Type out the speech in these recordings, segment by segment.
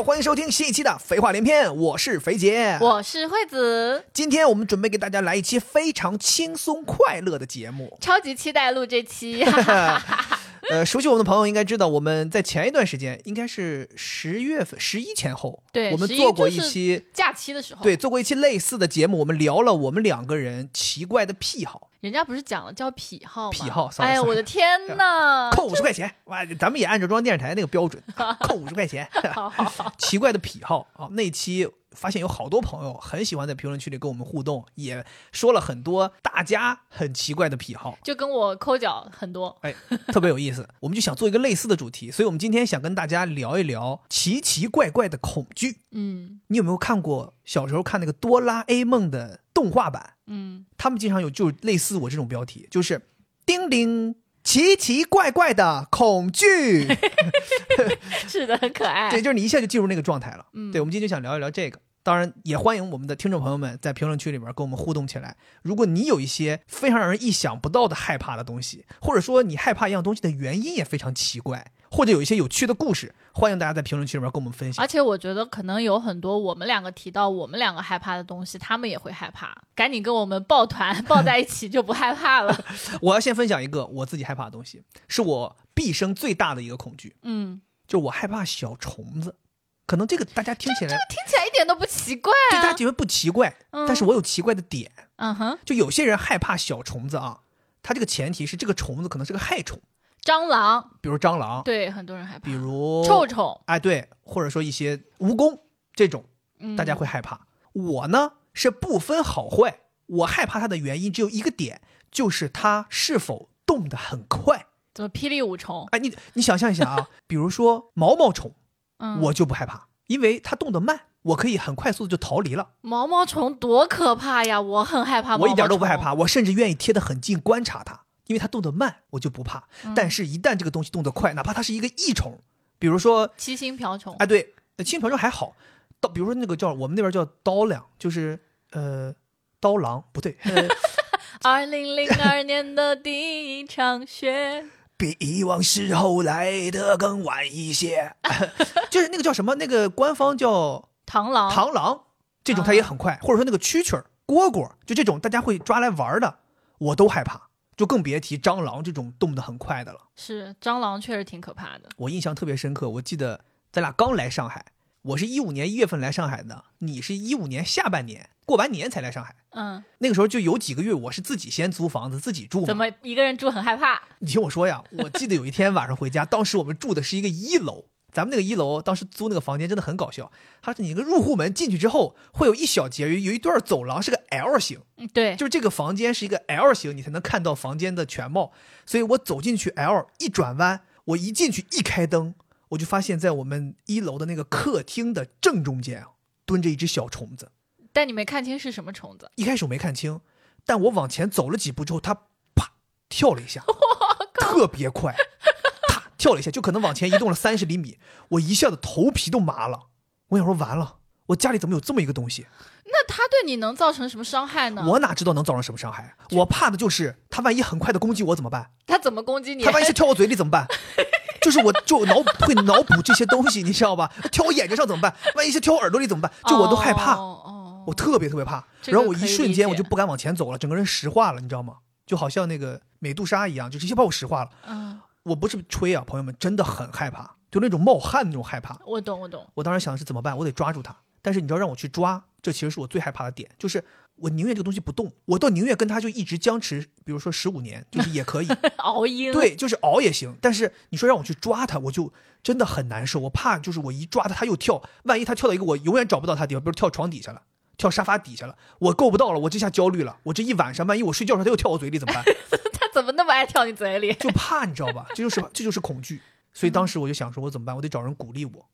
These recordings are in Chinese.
好，欢迎收听新一期的《废话连篇》，我是肥姐，我是惠子。今天我们准备给大家来一期非常轻松快乐的节目，超级期待录这期。呃，熟悉我们的朋友应该知道，我们在前一段时间，应该是十月份、十一前后，对，我们做过一期假期的时候，对，做过一期类似的节目，我们聊了我们两个人奇怪的癖好。人家不是讲了叫癖好吗？癖好，哎呀，我的天 呐！扣五十块钱，哇，咱们也按照中央电视台那个标准，扣五十块钱。奇怪的癖好啊，那期发现有好多朋友很喜欢在评论区里跟我们互动，也说了很多大家很奇怪的癖好，就跟我抠脚很多，哎，特别有意思。我们就想做一个类似的主题，所以我们今天想跟大家聊一聊奇奇怪怪的恐惧。嗯，你有没有看过小时候看那个哆啦 A 梦的动画版？嗯，他们经常有就类似我这种标题，就是“叮铃奇奇怪怪的恐惧”，是的，很可爱。对，就是你一下就进入那个状态了。嗯，对，我们今天就想聊一聊这个。当然，也欢迎我们的听众朋友们在评论区里边跟我们互动起来。如果你有一些非常让人意想不到的害怕的东西，或者说你害怕一样东西的原因也非常奇怪。或者有一些有趣的故事，欢迎大家在评论区里面跟我们分享。而且我觉得可能有很多我们两个提到我们两个害怕的东西，他们也会害怕。赶紧跟我们抱团 抱在一起，就不害怕了。我要先分享一个我自己害怕的东西，是我毕生最大的一个恐惧。嗯，就我害怕小虫子。可能这个大家听起来，这个听起来一点都不奇怪，对大家觉得不奇怪。但是我有奇怪的点。嗯哼，就有些人害怕小虫子啊，他这个前提是这个虫子可能是个害虫。蟑螂，比如蟑螂，对很多人害怕。比如臭虫，哎，对，或者说一些蜈蚣这种，大家会害怕。我呢是不分好坏，我害怕它的原因只有一个点，就是它是否动得很快。怎么霹雳舞虫？哎，你你想象一下啊，比如说毛毛虫，嗯，我就不害怕，因为它动得慢，我可以很快速的就逃离了。毛毛虫多可怕呀！我很害怕，我一点都不害怕，我甚至愿意贴得很近观察它。因为它动得慢，我就不怕。但是，一旦这个东西动得快，哪怕它是一个益虫，比如说七星瓢虫，哎，对，七星瓢虫还好。刀，比如说那个叫我们那边叫刀两，就是呃刀郎，不对。二零零二年的第一场雪，比以往时候来的更晚一些。就是那个叫什么？那个官方叫螳螂，螳螂这种它也很快，或者说那个蛐蛐儿、蝈蝈，就这种大家会抓来玩的，我都害怕。就更别提蟑螂这种动得很快的了。是蟑螂确实挺可怕的。我印象特别深刻，我记得咱俩刚来上海，我是一五年一月份来上海的，你是一五年下半年过完年才来上海。嗯，那个时候就有几个月，我是自己先租房子自己住。怎么一个人住很害怕？你听我说呀，我记得有一天晚上回家，当时我们住的是一个一楼。咱们那个一楼当时租那个房间真的很搞笑，它是你个入户门进去之后会有一小节有有一段走廊是个 L 型，对，就是这个房间是一个 L 型，你才能看到房间的全貌。所以我走进去 L 一转弯，我一进去一开灯，我就发现在我们一楼的那个客厅的正中间啊蹲着一只小虫子。但你没看清是什么虫子？一开始我没看清，但我往前走了几步之后，它啪跳了一下，特别快。跳了一下，就可能往前移动了三十厘米，我一下子头皮都麻了。我想说完了，我家里怎么有这么一个东西？那它对你能造成什么伤害呢？我哪知道能造成什么伤害？我怕的就是它万一很快的攻击我怎么办？它怎么攻击你？它万一是 跳我嘴里怎么办？就是我就脑会脑补这些东西，你知道吧？跳我眼睛上怎么办？万一是跳我耳朵里怎么办？就我都害怕，哦，我特别特别怕。然后我一瞬间我就不敢往前走了，整个人石化了，你知道吗？就好像那个美杜莎一样，就直接把我石化了。嗯。我不是吹啊，朋友们，真的很害怕，就那种冒汗那种害怕。我懂，我懂。我当时想的是怎么办？我得抓住它。但是你知道让我去抓，这其实是我最害怕的点，就是我宁愿这个东西不动，我倒宁愿跟它就一直僵持，比如说十五年，就是也可以 熬鹰。对，就是熬也行。但是你说让我去抓它，我就真的很难受。我怕就是我一抓它，它又跳，万一它跳到一个我永远找不到它的地方，比如跳床底下了，跳沙发底下了，我够不到了，我这下焦虑了。我这一晚上，万一我睡觉时候它又跳我嘴里怎么办？怎么那么爱跳你嘴里？就怕你知道吧？这就是这就是恐惧。所以当时我就想说，我怎么办？我得找人鼓励我。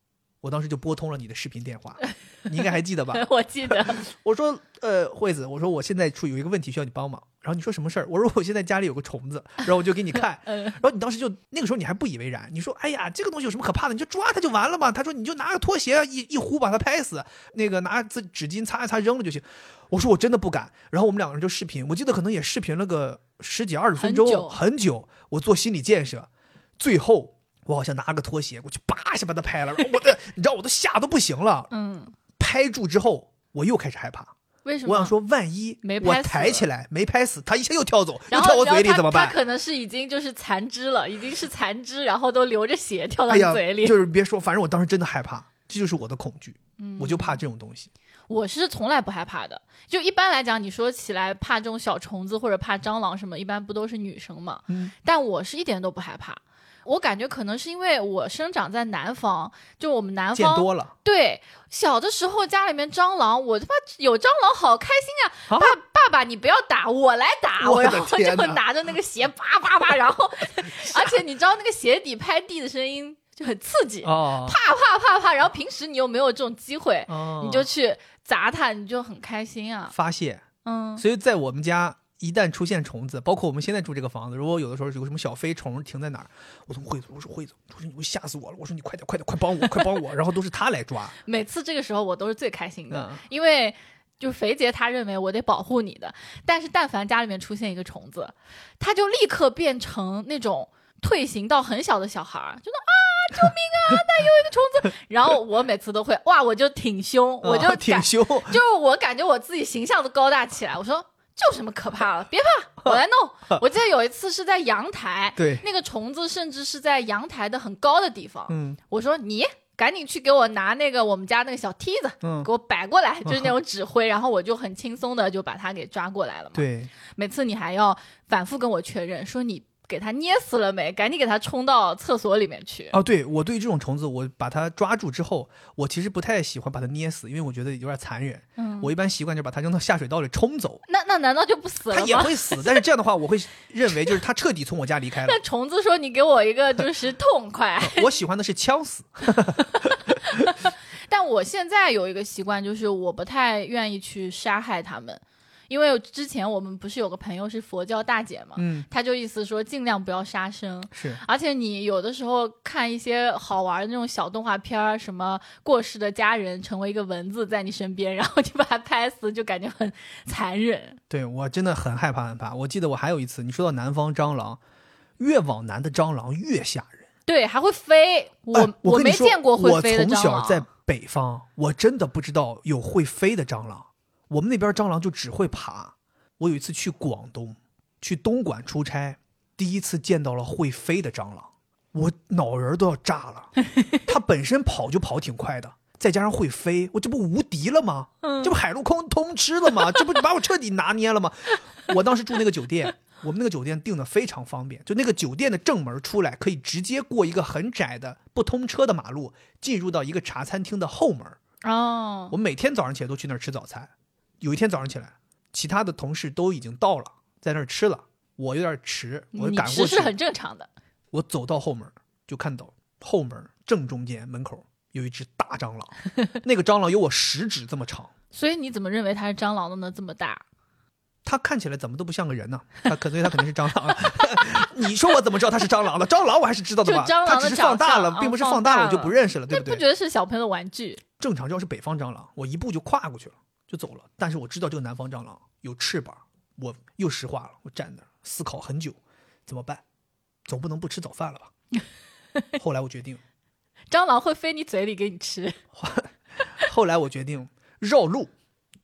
我当时就拨通了你的视频电话，你应该还记得吧？我记得。我说，呃，惠子，我说我现在处有一个问题需要你帮忙。然后你说什么事儿？我说我现在家里有个虫子，然后我就给你看。然后你当时就那个时候你还不以为然，你说，哎呀，这个东西有什么可怕的？你就抓它就完了嘛。他说你就拿个拖鞋一一呼把它拍死，那个拿纸纸巾擦一擦扔了就行。我说我真的不敢。然后我们两个人就视频，我记得可能也视频了个十几二十分钟，很久。我做心理建设，最后我好像拿个拖鞋过去，叭一下把他拍了，我的，你知道我都吓得不行了。嗯，拍住之后，我又开始害怕。为什么？我想说，万一没我抬起来没拍死，他一下又跳走，又跳我嘴里怎么办？它它可能是已经就是残肢了，已经是残肢，然后都流着血跳到嘴里。，就是别说，反正我当时真的害怕，这就是我的恐惧，嗯我就怕这种东西。我是从来不害怕的。就一般来讲，你说起来怕这种小虫子或者怕蟑螂什么，一般不都是女生嘛？嗯，但我是一点都不害怕。我感觉可能是因为我生长在南方，就我们南见方多了，对小的时候家里面蟑螂，我他妈有蟑螂好开心呀、啊爸爸爸，你不要打，我来打，我然后就拿着那个鞋叭叭叭，然后 而且你知道那个鞋底拍地的声音就很刺激，哦，啪啪啪啪，然后平时你又没有这种机会，哦你就去砸它，你就很开心啊。发泄。嗯，所以在我们家，一旦出现虫子，包括我们现在住这个房子，如果有的时候有什么小飞虫停在哪儿，我从惠子，我说惠子，我说你会吓死我了，我说你快点快点快帮我快帮我，然后都是他来抓。每次这个时候我都是最开心的，嗯因为。就是肥姐，他认为我得保护你的，但是但凡家里面出现一个虫子，他就立刻变成那种退行到很小的小孩儿，就那啊，救命啊，那有一个虫子。然后我每次都会哇，我就挺凶，我就啊挺感凶，就是我感觉我自己形象都高大起来。我说这有什么可怕了？别怕，我来弄。我记得有一次是在阳台，对，那个虫子甚至是在阳台的很高的地方。嗯我说你赶紧去给我拿那个我们家那个小梯子，嗯给，我摆过来，就是那种指挥，然后我就很轻松的就把它给抓过来了嘛。对，每次你还要反复跟我确认，说你给它捏死了没，赶紧给它冲到厕所里面去。哦，对我对这种虫子，我把它抓住之后，我其实不太喜欢把它捏死，因为我觉得有点残忍。嗯，我一般习惯就把它扔到下水道里冲走，那那难道就不死了吗？也会死，但是这样的话，我会认为就是它彻底从我家离开了。那虫子说：“你给我一个就是痛快。我喜欢的是呛死，” 但我现在有一个习惯，就是我不太愿意去杀害它们，因为之前我们不是有个朋友是佛教大姐嘛，嗯，她就意思说尽量不要杀生。是而且你有的时候看一些好玩的那种小动画片儿，什么过世的家人成为一个蚊子在你身边，然后你把它拍死，就感觉很残忍。对我真的很害怕很怕。我记得我还有一次，你说到南方蟑螂，越往南的蟑螂越吓人。对，还会飞，我、哎我没见过会飞的我从蟑螂。小在北方，我真的不知道有会飞的蟑螂。我们那边蟑螂就只会爬。我有一次去广东，去东莞出差，第一次见到了会飞的蟑螂，我脑仁都要炸了。它本身跑就跑挺快的，再加上会飞，我这不无敌了吗？嗯这不海陆空通吃了吗？这不把我彻底拿捏了吗？我当时住那个酒店，我们那个酒店订的非常方便，就那个酒店的正门出来可以直接过一个很窄的不通车的马路，进入到一个茶餐厅的后门。哦，我每天早上起来都去那儿吃早餐。有一天早上起来，其他的同事都已经到了，在那儿吃了，我有点迟，我你赶过去是，很正常的。我走到后门就看到后门正中间门口有一只大蟑螂，那个蟑螂有我食指这么长。所以你怎么认为它是蟑螂的呢？这么大？它看起来怎么都不像个人呢？它可所以它肯定是蟑螂。啊 你说我怎么知道它是蟑螂的？蟑螂我还是知道的吧？它只是放大了，并不是哦放大了我就不认识了，对不对？那不觉得是小朋友的玩具？正常要是北方蟑螂，我一步就跨过去了，就走了。但是我知道这个南方蟑螂有翅膀，我又石化了，我站那儿思考很久，怎么办？总不能不吃早饭了吧？后来我决定，蟑螂会飞你嘴里给你吃。后来我决定绕路，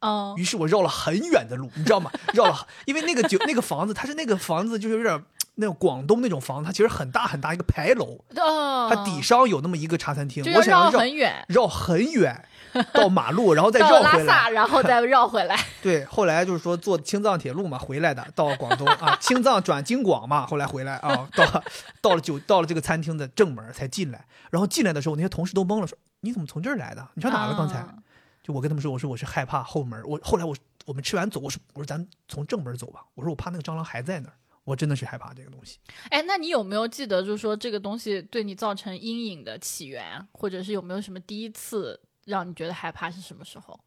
哦，于是我绕了很远的路，你知道吗？绕了，因为那个酒那个房子，它是那个房子就是有点那种广东那种房子，它其实很大很大一个牌楼，哦，它底上有那么一个茶餐厅，我想要绕很远，绕很远 到马路，然后再绕回来。拉萨，然后再绕回来。对，后来就是说坐青藏铁路嘛，回来的，到广东啊，青藏转京广嘛，后来回来啊，到了到了酒到了这个餐厅的正门才进来，然后进来的时候，那些同事都懵了，说你怎么从这儿来的？你上哪了？刚才、啊就我跟他们说，我说我是害怕后门，我后来我我们吃完走，我说我说咱从正门走吧，我说我怕那个蟑螂还在那儿，我真的是害怕这个东西。哎，那你有没有记得，就是说这个东西对你造成阴影的起源，或者是有没有什么第一次让你觉得害怕是什么时候？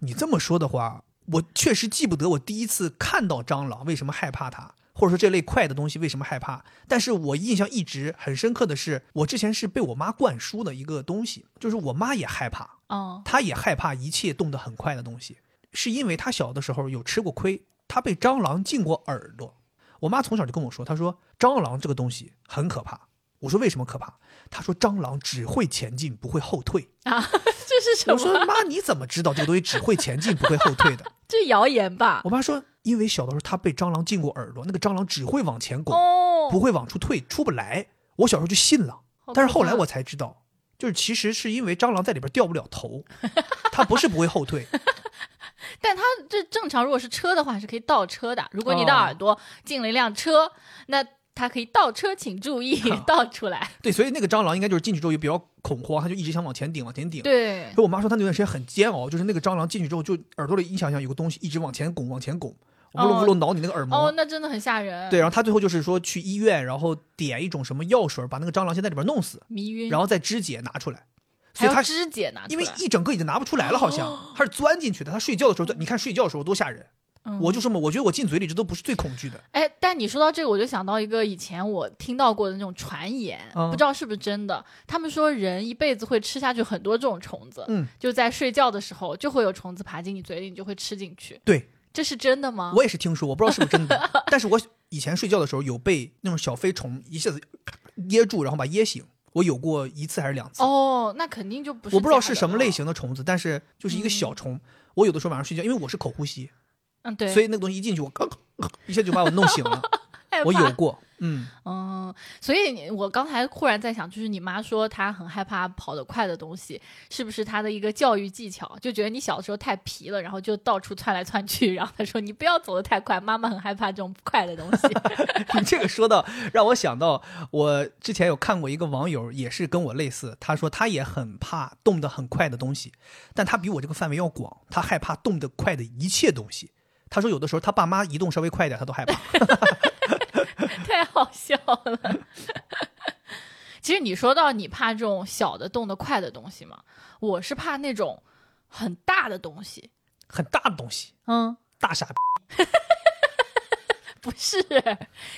你这么说的话，我确实记不得我第一次看到蟑螂为什么害怕它，或者说这类快的东西为什么害怕。但是我印象一直很深刻的是，我之前是被我妈灌输的一个东西，就是我妈也害怕，嗯她也害怕一切动得很快的东西，是因为她小的时候有吃过亏，她被蟑螂进过耳朵。我妈从小就跟我说，她说蟑螂这个东西很可怕，我说为什么可怕？他说蟑螂只会前进，不会后退。啊，这是什么？我说妈，你怎么知道这个东西只会前进，不会后退的？这谣言吧？我妈说，因为小的时候他被蟑螂进过耳朵，那个蟑螂只会往前拱，哦，不会往出退，出不来。我小时候就信了，但是后来我才知道，就是其实是因为蟑螂在里边掉不了头，它不是不会后退。但它这正常，如果是车的话是可以倒车的。如果你的哦耳朵进了一辆车，那它可以倒车，请注意 倒出来。对，所以那个蟑螂应该就是进去之后也比较恐慌，它就一直想往前顶，往前顶。对所以我妈说她那段时间很煎熬，就是那个蟑螂进去之后，就耳朵里你想想有个东西一直往前拱，往前拱，呜噜呜噜挠你那个耳膜。哦，那真的很吓人。对，，然后他最后就是说去医院，然后点一种什么药水，把那个蟑螂先在里边弄死，迷晕，然后再肢解拿出来。所以他肢解拿出来，因为一整个已经拿不出来了，好像 他是钻进去的。他睡觉的时候，你看睡觉的时候多吓人。嗯我就这么，我觉得我进嘴里这都不是最恐惧的。哎，但你说到这个，我就想到一个以前我听到过的那种传言，嗯不知道是不是真的。他们说人一辈子会吃下去很多这种虫子，嗯，就在睡觉的时候就会有虫子爬进你嘴里，你就会吃进去。对这是真的吗？我也是听说，我不知道是不是真的，但是我以前睡觉的时候有被那种小飞虫一下子噎住，然后把噎醒。我有过一次还是两次，哦，那肯定就不是。我不知道是什么类。型的虫子，但是就是一个小虫。我有的时候晚上睡觉，因为我是口呼吸，嗯，对，所以那个东西一进去，我刚 一下就把我弄醒了。我有过，嗯，嗯，所以你我刚才忽然在想，就是你妈说她很害怕跑得快的东西，是不是她的一个教育技巧？就觉得你小的时候太皮了，然后就到处窜来窜去，然后她说你不要走得太快，妈妈很害怕这种快的东西。你这个说到让我想到，我之前有看过一个网友，也是跟我类似，他说他也很怕动得很快的东西，但他比我这个范围要广，他害怕动得快的一切东西。他说有的时候他爸妈移动稍微快一点，他都害怕。太好笑了。其实你说到你怕这种小的动得快的东西嘛，我是怕那种很大的东西。很大的东西，嗯，大傻逼。不是，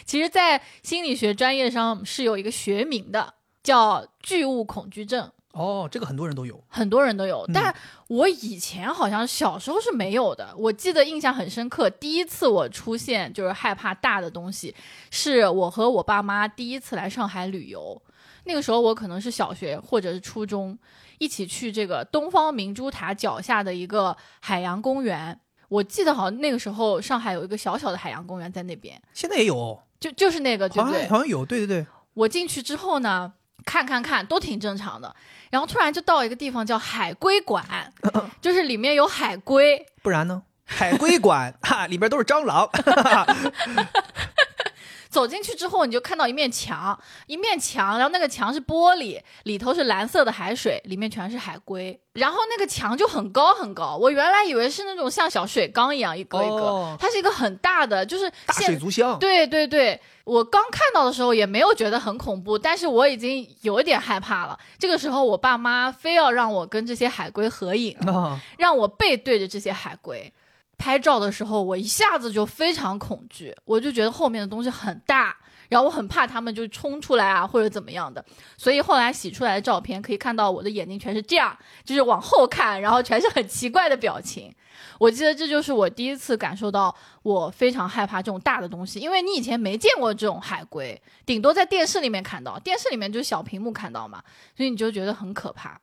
其实，在心理学专业上是有一个学名的，叫巨物恐惧症。哦，这个很多人都有。很多人都有，嗯但我以前好像小时候是没有的。我记得印象很深刻，第一次我出现就是害怕大的东西，是我和我爸妈第一次来上海旅游。那个时候我可能是小学或者是初中，一起去这个东方明珠塔脚下的一个海洋公园。我记得好像那个时候上海有一个小小的海洋公园在那边，现在也有哦，就就是那个，对对像？好像有，对对对。我进去之后呢，看看看都挺正常的，然后突然就到一个地方叫海龟馆，就是里面有海龟，不然呢？海龟馆哈，里边都是蟑螂。走进去之后，你就看到一面墙，一面墙，然后那个墙是玻璃，里头是蓝色的海水，里面全是海龟。然后那个墙就很高很高，我原来以为是那种像小水缸一样一个一个，哦它是一个很大的，就是大水族箱。对对对，我刚看到的时候也没有觉得很恐怖，但是我已经有一点害怕了。这个时候，我爸妈非要让我跟这些海龟合影，啊，让我背对着这些海龟。拍照的时候，我一下子就非常恐惧，我就觉得后面的东西很大，然后我很怕他们就冲出来啊，或者怎么样的。所以后来洗出来的照片可以看到我的眼睛全是这样，就是往后看，然后全是很奇怪的表情。我记得这就是我第一次感受到我非常害怕这种大的东西，因为你以前没见过这种海龟，顶多在电视里面看到，电视里面就是小屏幕看到嘛，所以你就觉得很可怕。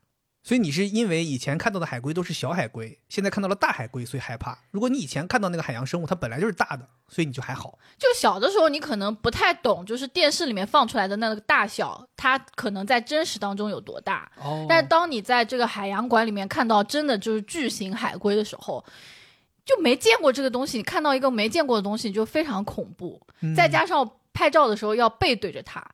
所以你是因为以前看到的海龟都是小海龟，现在看到了大海龟，所以害怕。如果你以前看到那个海洋生物，它本来就是大的，所以你就还好。就小的时候，你可能不太懂，就是电视里面放出来的那个大小，它可能在真实当中有多大。哦但是当你在这个海洋馆里面看到真的就是巨型海龟的时候，就没见过这个东西，你看到一个没见过的东西，你就非常恐怖。嗯再加上拍照的时候要背对着它，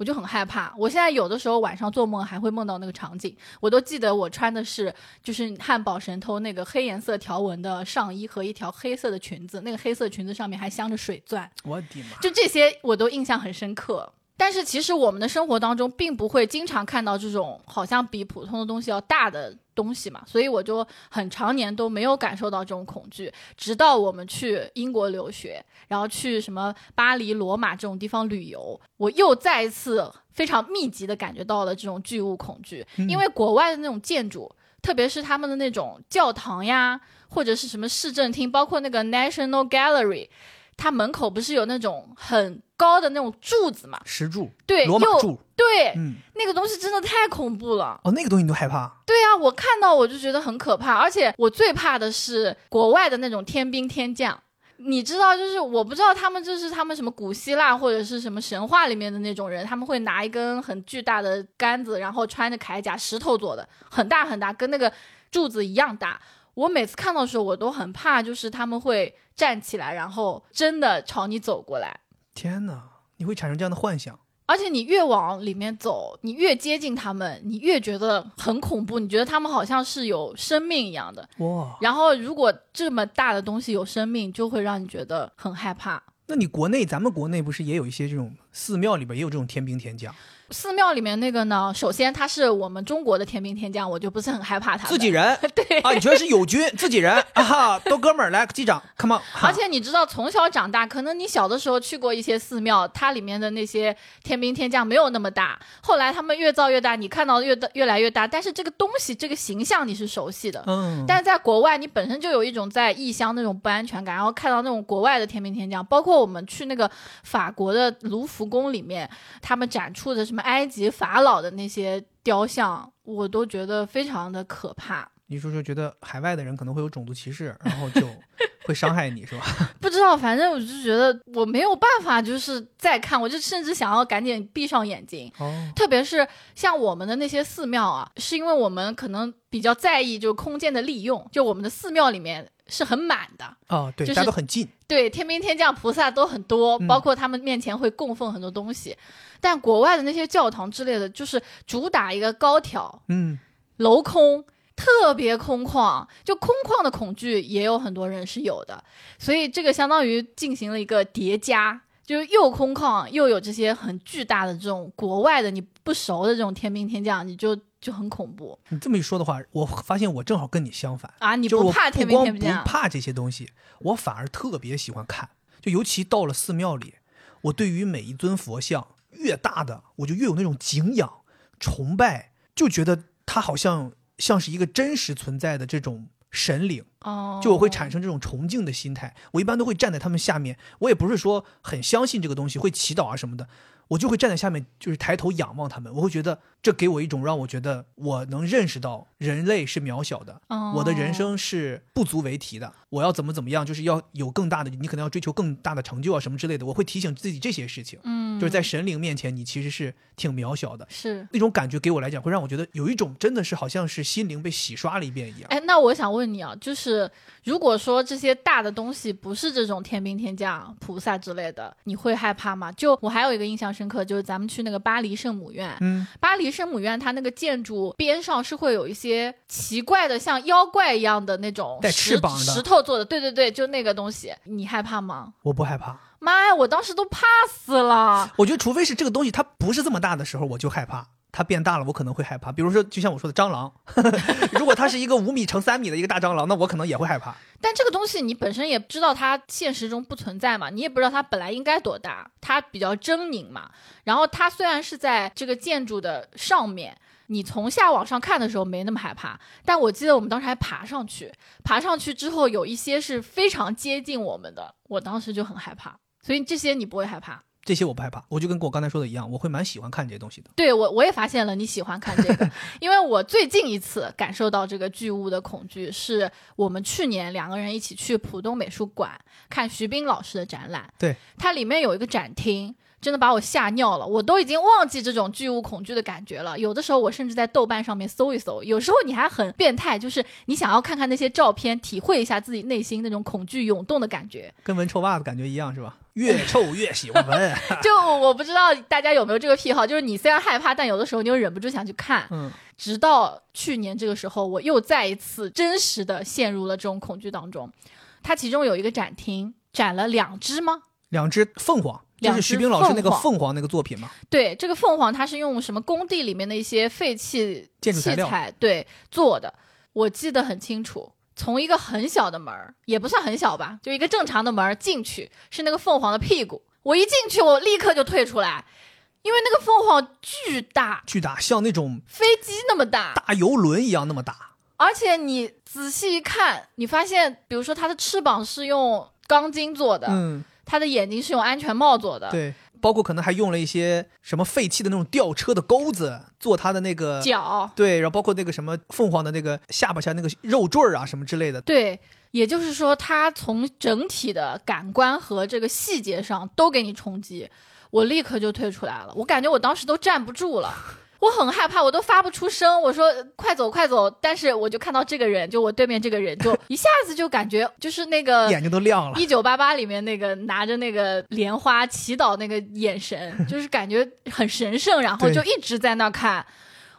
我就很害怕。我现在有的时候晚上做梦还会梦到那个场景，我都记得我穿的是就是汉堡神偷那个黑颜色条纹的上衣和一条黑色的裙子，那个黑色裙子上面还镶着水钻。我的妈！就这些我都印象很深刻。但是其实我们的生活当中并不会经常看到这种好像比普通的东西要大的东西嘛，所以我就很常年都没有感受到这种恐惧，直到我们去英国留学，然后去什么巴黎、罗马这种地方旅游，我又再一次非常密集的感觉到了这种巨物恐惧，因为国外的那种建筑。特别是他们的那种教堂呀，或者是什么市政厅，包括那个 National Gallery，它门口不是有那种很高的那种柱子嘛？石柱，对，又罗马柱，对，嗯，那个东西真的太恐怖了。哦，那个东西你都害怕？对啊，我看到我就觉得很可怕，而且我最怕的是国外的那种天兵天将。你知道，就是我不知道他们这是他们什么古希腊或者是什么神话里面的那种人，他们会拿一根很巨大的杆子，然后穿着铠甲，石头做的，很大很大，跟那个柱子一样大。我每次看到的时候，我都很怕，就是他们会站起来，然后真的朝你走过来。天哪，你会产生这样的幻想？而且你越往里面走，你越接近他们，你越觉得很恐怖。你觉得他们好像是有生命一样的。哇！然后如果这么大的东西有生命，就会让你觉得很害怕。那你国内，咱们国内不是也有一些这种寺庙里边也有这种天兵天将？寺庙里面那个呢，首先他是我们中国的天兵天将，我就不是很害怕他。自己人，对啊，你觉得是友军，自己人啊哈，都哥们儿，来击掌，come on。而且你知道，从小长大，可能你小的时候去过一些寺庙，它里面的那些天兵天将没有那么大，后来他们越造越大，你看到越大越来越大，但是这个东西这个形象你是熟悉的，嗯，但是在国外，你本身就有一种在异乡那种不安全感，然后看到那种国外的天兵天将，包括我们去那个法国的卢浮宫里面，他们展出的什么埃及法老的那些雕像，我都觉得非常的可怕。你说说，觉得海外的人可能会有种族歧视，然后就会伤害你是吧？不知道，反正我就觉得我没有办法，就是再看，我就甚至想要赶紧闭上眼睛。哦，特别是像我们的那些寺庙啊，是因为我们可能比较在意就是空间的利用，就我们的寺庙里面是很满的。哦，对，就是大家都很近，对，天兵天将、菩萨都很多，嗯包括他们面前会供奉很多东西。但国外的那些教堂之类的，就是主打一个高挑、嗯，镂空，特别空旷，就空旷的恐惧也有很多人是有的。所以这个相当于进行了一个叠加，就是又空旷又有这些很巨大的这种国外的你不熟的这种天兵天将，你就就很恐怖你这么一说的话，我发现我正好跟你相反，啊！你不怕天兵光天将不？怕这些东西，我反而特别喜欢看，就尤其到了寺庙里，我对于每一尊佛像越大的，我就越有那种敬仰、崇拜，就觉得它好像像是一个真实存在的这种神灵。哦，就我会产生这种崇敬的心态。我一般都会站在他们下面，我也不是说很相信这个东西，会祈祷啊什么的，我就会站在下面，就是抬头仰望他们。我会觉得这给我一种让我觉得我能认识到人类是渺小的，哦我的人生是不足为提的。我要怎么怎么样，就是要有更大的，你可能要追求更大的成就啊什么之类的。我会提醒自己这些事情，嗯，就是在神灵面前，你其实是挺渺小的。是那种感觉给我来讲，会让我觉得有一种真的是好像是心灵被洗刷了一遍一样。哎，那我想问你啊，就是如果说这些大的东西不是这种天兵天将、菩萨之类的，你会害怕吗？就我还有一个印象深刻，就是咱们去那个巴黎圣母院，嗯，巴黎圣母院它那个建筑边上是会有一些奇怪的，像妖怪一样的那种带石翅膀的石头做的，对对对，就那个东西，你害怕吗？我不害怕。妈呀，我当时都怕死了。我觉得，除非是这个东西它不是这么大的时候，我就害怕。它变大了，我可能会害怕。比如说，就像我说的蟑螂，如果它是一个五米乘三米的一个大蟑螂，那我可能也会害怕。但这个东西你本身也知道它现实中不存在嘛，你也不知道它本来应该多大，它比较狰狞嘛。然后它虽然是在这个建筑的上面，你从下往上看的时候没那么害怕，但我记得我们当时还爬上去，爬上去之后有一些是非常接近我们的，我当时就很害怕。所以这些你不会害怕。这些我不害怕，我就跟我刚才说的一样，我会蛮喜欢看这些东西的。对我，我也发现了你喜欢看这个，因为我最近一次感受到这个巨物的恐惧，是我们去年两个人一起去浦东美术馆看徐冰老师的展览。对，它里面有一个展厅，真的把我吓尿了，我都已经忘记这种巨物恐惧的感觉了。有的时候我甚至在豆瓣上面搜一搜，有时候你还很变态，就是你想要看看那些照片，体会一下自己内心那种恐惧涌动的感觉。跟闻臭袜子感觉一样是吧？越臭越喜欢闻。就我不知道大家有没有这个癖好，就是你虽然害怕，但有的时候你又忍不住想去看。嗯，直到去年这个时候，我又再一次真实的陷入了这种恐惧当中。它其中有一个展厅，展了两只吗？两只凤凰，就是徐冰老师那个凤凰那个作品吗。对，这个凤凰它是用什么工地里面的一些废弃建筑材对做的，我记得很清楚。从一个很小的门儿，也不算很小吧，就一个正常的门儿进去，是那个凤凰的屁股。我一进去，我立刻就退出来，因为那个凤凰巨大，巨大，像那种飞机那么大，大游轮一样那么大。而且你仔细一看，你发现，比如说它的翅膀是用钢筋做的，嗯，他的眼睛是用安全帽做的，对，包括可能还用了一些什么废弃的那种吊车的钩子做他的那个脚，对，然后包括那个什么凤凰的那个下巴下那个肉坠儿啊什么之类的，对，也就是说，他从整体的感官和这个细节上都给你冲击，我立刻就退出来了。我感觉我当时都站不住了，我很害怕，我都发不出声。我说快走快走，但是我就看到这个人，就我对面这个人，就一下子就感觉就是那个眼睛都亮了。一九八八里面那个拿着那个莲花祈祷那个眼神，就是感觉很神圣，然后就一直在那看。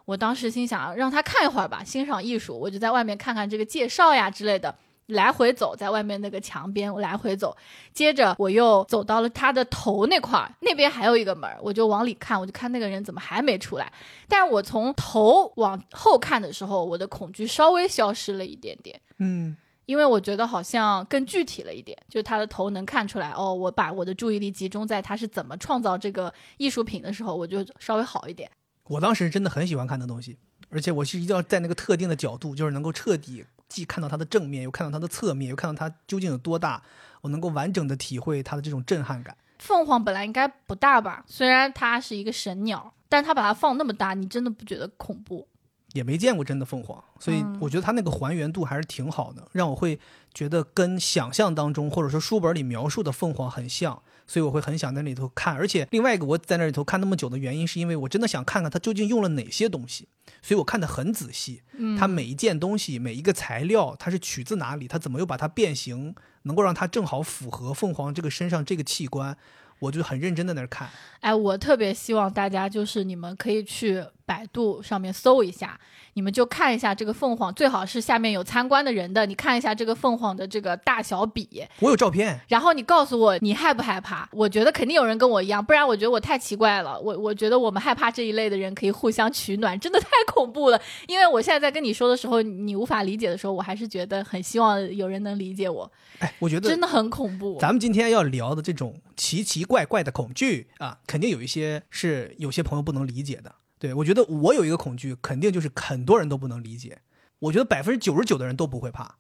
我当时心想，让他看一会儿吧，欣赏艺术。我就在外面看看这个介绍呀之类的。来回走，在外面那个墙边，我来回走。接着我又走到了他的头那块儿，那边还有一个门，我就往里看，我就看那个人怎么还没出来。但是我从头往后看的时候，我的恐惧稍微消失了一点点。嗯，因为我觉得好像更具体了一点，就是他的头能看出来。哦，我把我的注意力集中在他是怎么创造这个艺术品的时候，我就稍微好一点。我当时真的很喜欢看的东西，而且我是一定要在那个特定的角度，就是能够彻底。既看到它的正面，又看到它的侧面，又看到它究竟有多大，我能够完整的体会它的这种震撼感。凤凰本来应该不大吧？虽然它是一个神鸟，但它把它放那么大，你真的不觉得恐怖？也没见过真的凤凰，所以我觉得它那个还原度还是挺好的，让我会觉得跟想象当中或者说书本里描述的凤凰很像。所以我会很想在那里头看，而且另外一个我在那里头看那么久的原因，是因为我真的想看看它究竟用了哪些东西，所以我看得很仔细。嗯，它每一件东西、每一个材料，它是取自哪里？它怎么又把它变形，能够让它正好符合凤凰这个身上这个器官？我就很认真的在那看。哎，我特别希望大家就是你们可以去百度上面搜一下。你们就看一下这个凤凰，最好是下面有参观的人的。你看一下这个凤凰的这个大小比，我有照片。然后你告诉我你害不害怕？我觉得肯定有人跟我一样，不然我觉得我太奇怪了。我我觉得我们害怕这一类的人可以互相取暖，真的太恐怖了。因为我现在在跟你说的时候，你无法理解的时候，我还是觉得很希望有人能理解我。哎，我觉得真的很恐怖。咱们今天要聊的这种奇奇怪怪的恐惧啊，肯定有一些是有些朋友不能理解的。对，我觉得我有一个恐惧，肯定就是很多人都不能理解。我觉得百分之九十九的人都不会怕，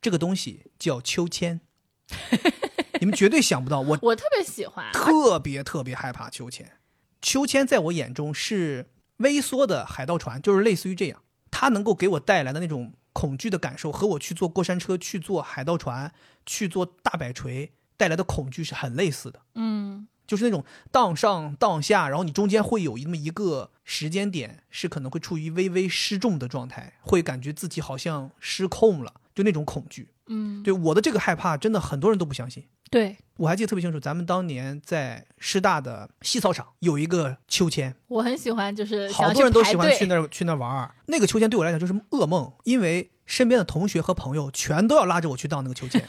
这个东西叫秋千。你们绝对想不到，我我特别喜欢，特别特别害怕秋千。秋千在我眼中是微缩的海盗船，就是类似于这样，它能够给我带来的那种恐惧的感受，和我去坐过山车、去坐海盗船、去坐大摆锤带来的恐惧是很类似的。嗯。就是那种荡上荡下，然后你中间会有那么一个时间点，是可能会处于微微失重的状态，会感觉自己好像失控了，就那种恐惧。嗯，对我的这个害怕，真的很多人都不相信。对我还记得特别清楚，咱们当年在师大的西操场有一个秋千，我很喜欢，就是好多人都喜欢去那儿去那儿玩儿。那个秋千对我来讲就是噩梦，因为身边的同学和朋友全都要拉着我去荡那个秋千，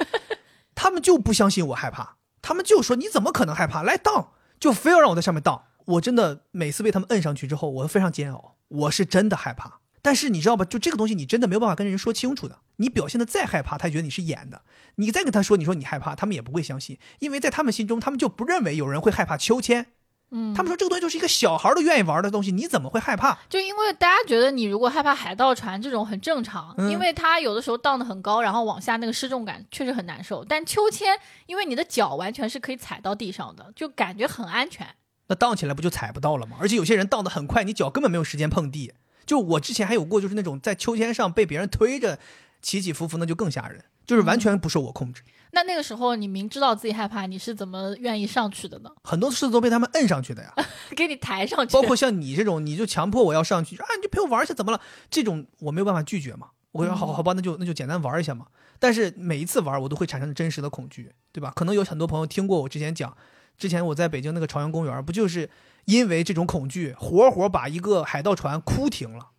他们就不相信我害怕。他们就说：“你怎么可能害怕？来荡，就非要让我在上面荡。”我真的每次被他们摁上去之后，我都非常煎熬。我是真的害怕，但是你知道吧？就这个东西，你真的没有办法跟人说清楚的。你表现的再害怕，他觉得你是演的。你再跟他说，你说你害怕，他们也不会相信，因为在他们心中，他们就不认为有人会害怕秋千。嗯，他们说这个东西就是一个小孩都愿意玩的东西，你怎么会害怕？就因为大家觉得你如果害怕海盗船这种很正常，因为它有的时候荡得很高，然后往下那个失重感确实很难受。但秋千，因为你的脚完全是可以踩到地上的，就感觉很安全。那荡起来不就踩不到了吗？而且有些人荡得很快，你脚根本没有时间碰地。就我之前还有过，就是那种在秋千上被别人推着起起伏伏，那就更吓人，就是完全不受我控制。那那个时候，你明知道自己害怕，你是怎么愿意上去的呢？很多次都被他们摁上去的呀，给你抬上去。包括像你这种，你就强迫我要上去啊，你就陪我玩一下，怎么了？这种我没有办法拒绝嘛。我说好好吧，那就那就简单玩一下嘛。但是每一次玩，我都会产生真实的恐惧，对吧？可能有很多朋友听过我之前讲，之前我在北京那个朝阳公园，不就是因为这种恐惧，活活把一个海盗船哭停了。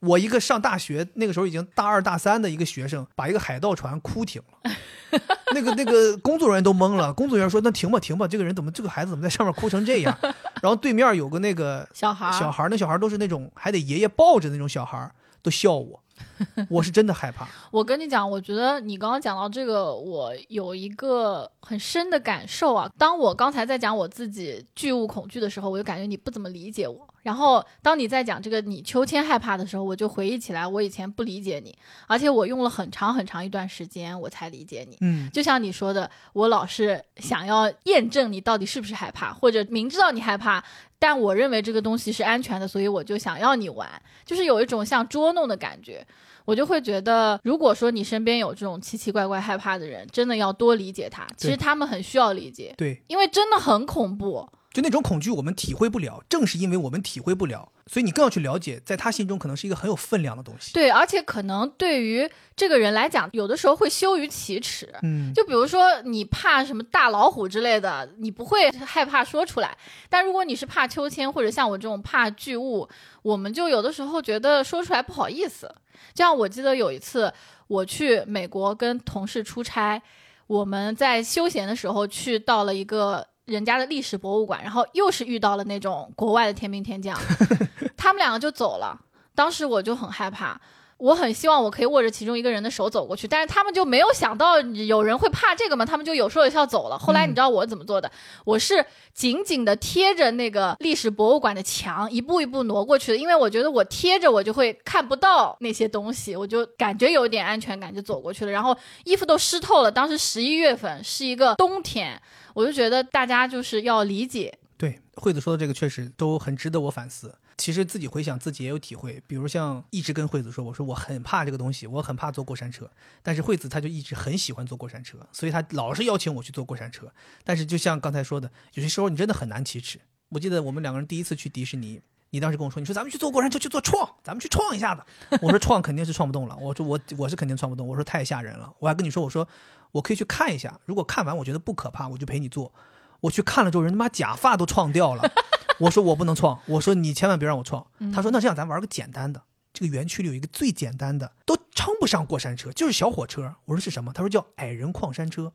我一个上大学那个时候已经大二大三的一个学生，把一个海盗船哭停了，那个那个工作人员都懵了。工作人员说：“那停吧，停吧，这个人怎么这个孩子怎么在上面哭成这样？” 然后对面有个那个小孩，小孩那小孩都是那种还得爷爷抱着那种小孩，都笑我。我是真的害怕。我跟你讲，我觉得你刚刚讲到这个，我有一个很深的感受啊。当我刚才在讲我自己巨物恐惧的时候，我就感觉你不怎么理解我。然后当你在讲这个你秋千害怕的时候，我就回忆起来，我以前不理解你，而且我用了很长很长一段时间我才理解你。嗯，就像你说的，我老是想要验证你到底是不是害怕，或者明知道你害怕，但我认为这个东西是安全的，所以我就想要你玩，就是有一种像捉弄的感觉。我就会觉得，如果说你身边有这种奇奇怪怪害怕的人，真的要多理解他。其实他们很需要理解，对，因为真的很恐怖。就那种恐惧，我们体会不了，正是因为我们体会不了，所以你更要去了解，在他心中可能是一个很有分量的东西。对，而且可能对于这个人来讲，有的时候会羞于启齿。嗯，就比如说你怕什么大老虎之类的，你不会害怕说出来。但如果你是怕秋千，或者像我这种怕巨物，我们就有的时候觉得说出来不好意思。就像我记得有一次我去美国跟同事出差，我们在休闲的时候去到了一个人家的历史博物馆，然后又是遇到了那种国外的天兵天将，他们两个就走了。当时我就很害怕。我很希望我可以握着其中一个人的手走过去，但是他们就没有想到有人会怕这个嘛，他们就有说有笑走了。后来你知道我怎么做的？我是紧紧的贴着那个历史博物馆的墙，一步一步挪过去的，因为我觉得我贴着我就会看不到那些东西，我就感觉有点安全感，就走过去了。然后衣服都湿透了，当时十一月份是一个冬天，我就觉得大家就是要理解。对，惠子说的这个确实都很值得我反思。其实自己回想，自己也有体会。比如像一直跟惠子说，我说我很怕这个东西，我很怕坐过山车。但是惠子她就一直很喜欢坐过山车，所以她老是邀请我去坐过山车。但是就像刚才说的，有些时候你真的很难启齿。我记得我们两个人第一次去迪士尼，你当时跟我说，你说咱们去坐过山车去坐创，咱们去创一下子。我说创肯定是创不动了，我说我我是肯定创不动。我说太吓人了，我还跟你说，我说我可以去看一下，如果看完我觉得不可怕，我就陪你坐。我去看了之后，人他妈假发都创掉了。我说我不能创，我说你千万别让我创。他说那这样咱玩个简单的，这个园区里有一个最简单的，都称不上过山车，就是小火车。我说是什么？他说叫矮人矿山车。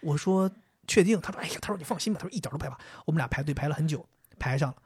我说确定？他说哎呀，他说你放心吧，他说一点都不害怕。我们俩排队排了很久，排上了，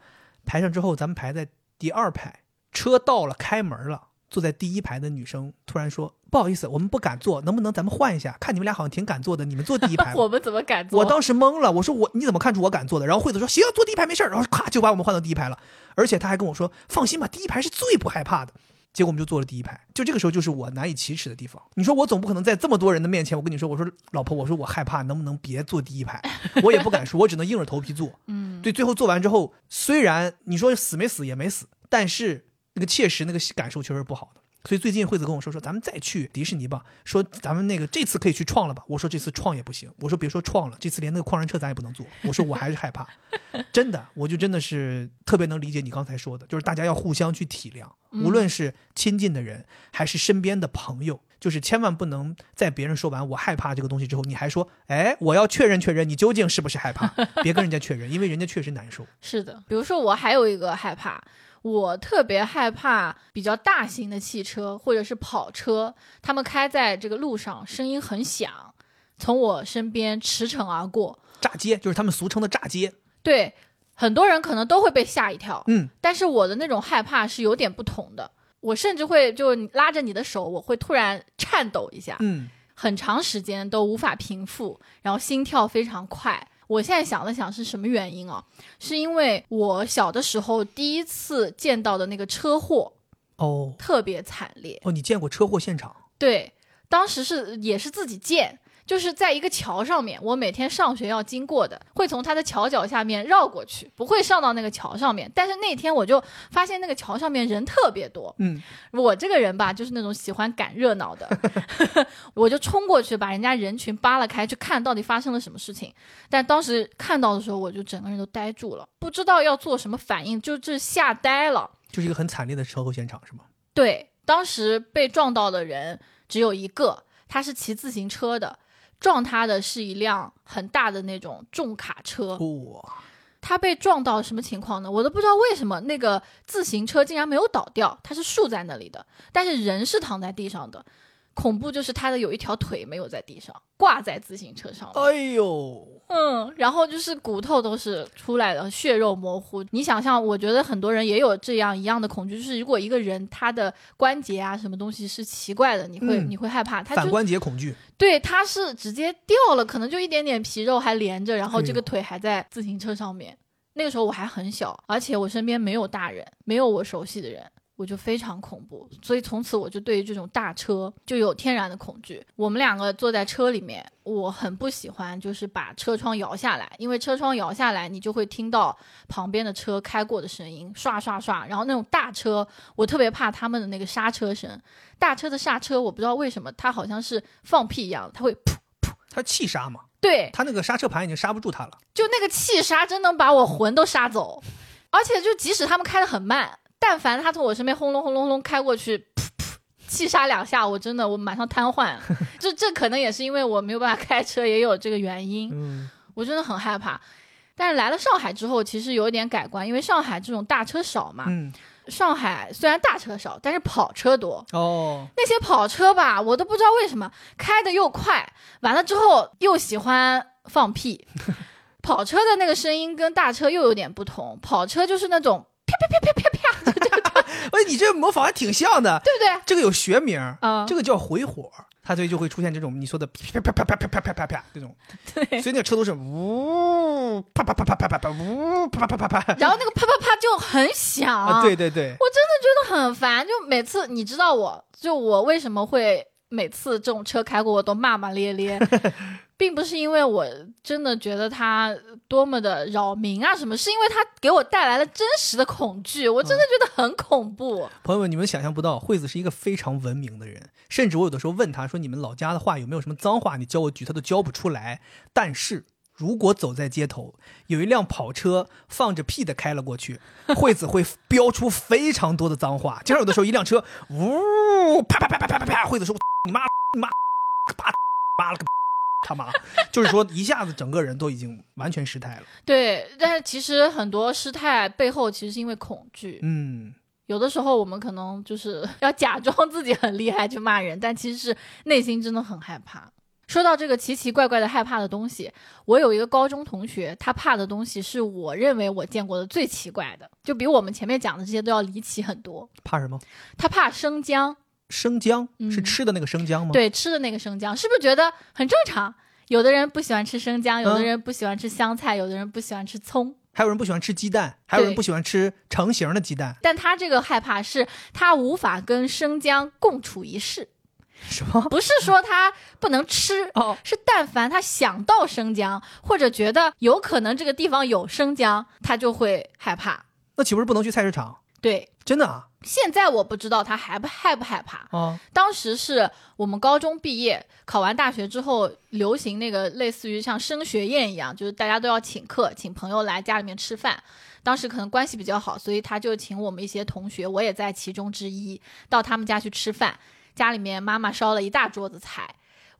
排上之后咱们排在第二排，车到了开门了。坐在第一排的女生突然说：“不好意思，我们不敢坐，能不能咱们换一下？看你们俩好像挺敢坐的，你们坐第一排。”我们怎么敢坐？我当时懵了，我说：“我你怎么看出我敢坐的？”然后惠子说：“行，坐第一排没事然后咔就把我们换到第一排了，而且他还跟我说：“放心吧，第一排是最不害怕的。”结果我们就坐了第一排。就这个时候，就是我难以启齿的地方。你说我总不可能在这么多人的面前，我跟你说：“我说老婆，我说我害怕，能不能别坐第一排？” 我也不敢说，我只能硬着头皮坐。嗯，对，最后做完之后，虽然你说死没死也没死，但是那个切实那个感受确实不好的。所以最近惠子跟我说说，咱们再去迪士尼吧。说咱们那个这次可以去创了吧？我说这次创也不行。我说别说创了，这次连那个矿山车咱也不能坐。我说我还是害怕，真的，我就真的是特别能理解你刚才说的，就是大家要互相去体谅，无论是亲近的人还是身边的朋友，就是千万不能在别人说完我害怕这个东西之后，你还说，哎，我要确认确认你究竟是不是害怕，别跟人家确认，因为人家确实难受。是的，比如说我还有一个害怕。我特别害怕比较大型的汽车或者是跑车，他们开在这个路上，声音很响，从我身边驰骋而过，炸街就是他们俗称的炸街。对，很多人可能都会被吓一跳。嗯，但是我的那种害怕是有点不同的，我甚至会就拉着你的手，我会突然颤抖一下，嗯，很长时间都无法平复，然后心跳非常快。我现在想了想是什么原因啊？是因为我小的时候第一次见到的那个车祸，哦，特别惨烈。哦，你见过车祸现场？对，当时是也是自己见。就是在一个桥上面，我每天上学要经过的，会从它的桥脚下面绕过去，不会上到那个桥上面。但是那天我就发现那个桥上面人特别多，嗯，我这个人吧，就是那种喜欢赶热闹的，我就冲过去把人家人群扒拉开，去看到底发生了什么事情。但当时看到的时候，我就整个人都呆住了，不知道要做什么反应，就这吓呆了。就是一个很惨烈的车祸现场，是吗？对，当时被撞到的人只有一个，他是骑自行车的。撞他的是一辆很大的那种重卡车，哇！他被撞到什么情况呢？我都不知道为什么那个自行车竟然没有倒掉，它是竖在那里的，但是人是躺在地上的。恐怖就是他的有一条腿没有在地上，挂在自行车上。哎呦，嗯，然后就是骨头都是出来的，血肉模糊。你想象，我觉得很多人也有这样一样的恐惧，就是如果一个人他的关节啊什么东西是奇怪的，你会你会害怕。他反关节恐惧。对，他是直接掉了，可能就一点点皮肉还连着，然后这个腿还在自行车上面。那个时候我还很小，而且我身边没有大人，没有我熟悉的人。我就非常恐怖，所以从此我就对于这种大车就有天然的恐惧。我们两个坐在车里面，我很不喜欢，就是把车窗摇下来，因为车窗摇下来，你就会听到旁边的车开过的声音，刷刷刷。然后那种大车，我特别怕他们的那个刹车声。大车的刹车，我不知道为什么，它好像是放屁一样，它会噗噗，它气刹嘛？对，它那个刹车盘已经刹不住它了，就那个气刹真能把我魂都刹走，而且就即使他们开得很慢。但凡他从我身边轰隆轰隆轰隆开过去，噗噗，气刹两下，我真的我马上瘫痪。这这可能也是因为我没有办法开车，也有这个原因。嗯，我真的很害怕。但是来了上海之后，其实有一点改观，因为上海这种大车少嘛。嗯。上海虽然大车少，但是跑车多。哦。那些跑车吧，我都不知道为什么开的又快，完了之后又喜欢放屁。跑车的那个声音跟大车又有点不同，跑车就是那种。啪啪啪啪啪啪！哎，你这模仿还挺像的，对不对？这个有学名啊，这个叫回火，它所以就会出现这种你说的啪啪啪啪啪啪啪啪啪这种。对，所以那个车都是呜啪啪啪啪啪啪啪呜啪啪啪啪啪，然后那个啪啪啪就很响。对对对，我真的觉得很烦，就每次你知道，我就我为什么会每次这种车开过我都骂骂咧咧。并不是因为我真的觉得他多么的扰民啊什么，是因为他给我带来了真实的恐惧，我真的觉得很恐怖。朋友们，你们想象不到，惠子是一个非常文明的人，甚至我有的时候问他说：“你们老家的话有没有什么脏话？你教我句，他都教不出来。”但是如果走在街头，有一辆跑车放着屁的开了过去，惠子会飙出非常多的脏话。经常有的时候，一辆车呜啪啪啪啪啪啪啪，惠子说：“你妈你妈，爸妈了个。”他妈，就是说一下子整个人都已经完全失态了。对，但是其实很多失态背后其实是因为恐惧。嗯，有的时候我们可能就是 要假装自己很厉害去骂人，但其实是内心真的很害怕。说到这个奇奇怪怪的害怕的东西，我有一个高中同学，他怕的东西是我认为我见过的最奇怪的，就比我们前面讲的这些都要离奇很多。怕什么？他怕生姜。生姜是吃的那个生姜吗？对，吃的那个生姜，是不是觉得很正常？有的人不喜欢吃生姜，有的人不喜欢吃香菜，有的人不喜欢吃葱，还有人不喜欢吃鸡蛋，还有人不喜欢吃成型的鸡蛋。但他这个害怕是他无法跟生姜共处一室。什么？不是说他不能吃哦，是但凡他想到生姜，或者觉得有可能这个地方有生姜，他就会害怕。那岂不是不能去菜市场？对，真的啊。现在我不知道他害不害不害怕啊。当时是我们高中毕业，考完大学之后，流行那个类似于像升学宴一样，就是大家都要请客，请朋友来家里面吃饭。当时可能关系比较好，所以他就请我们一些同学，我也在其中之一，到他们家去吃饭。家里面妈妈烧了一大桌子菜，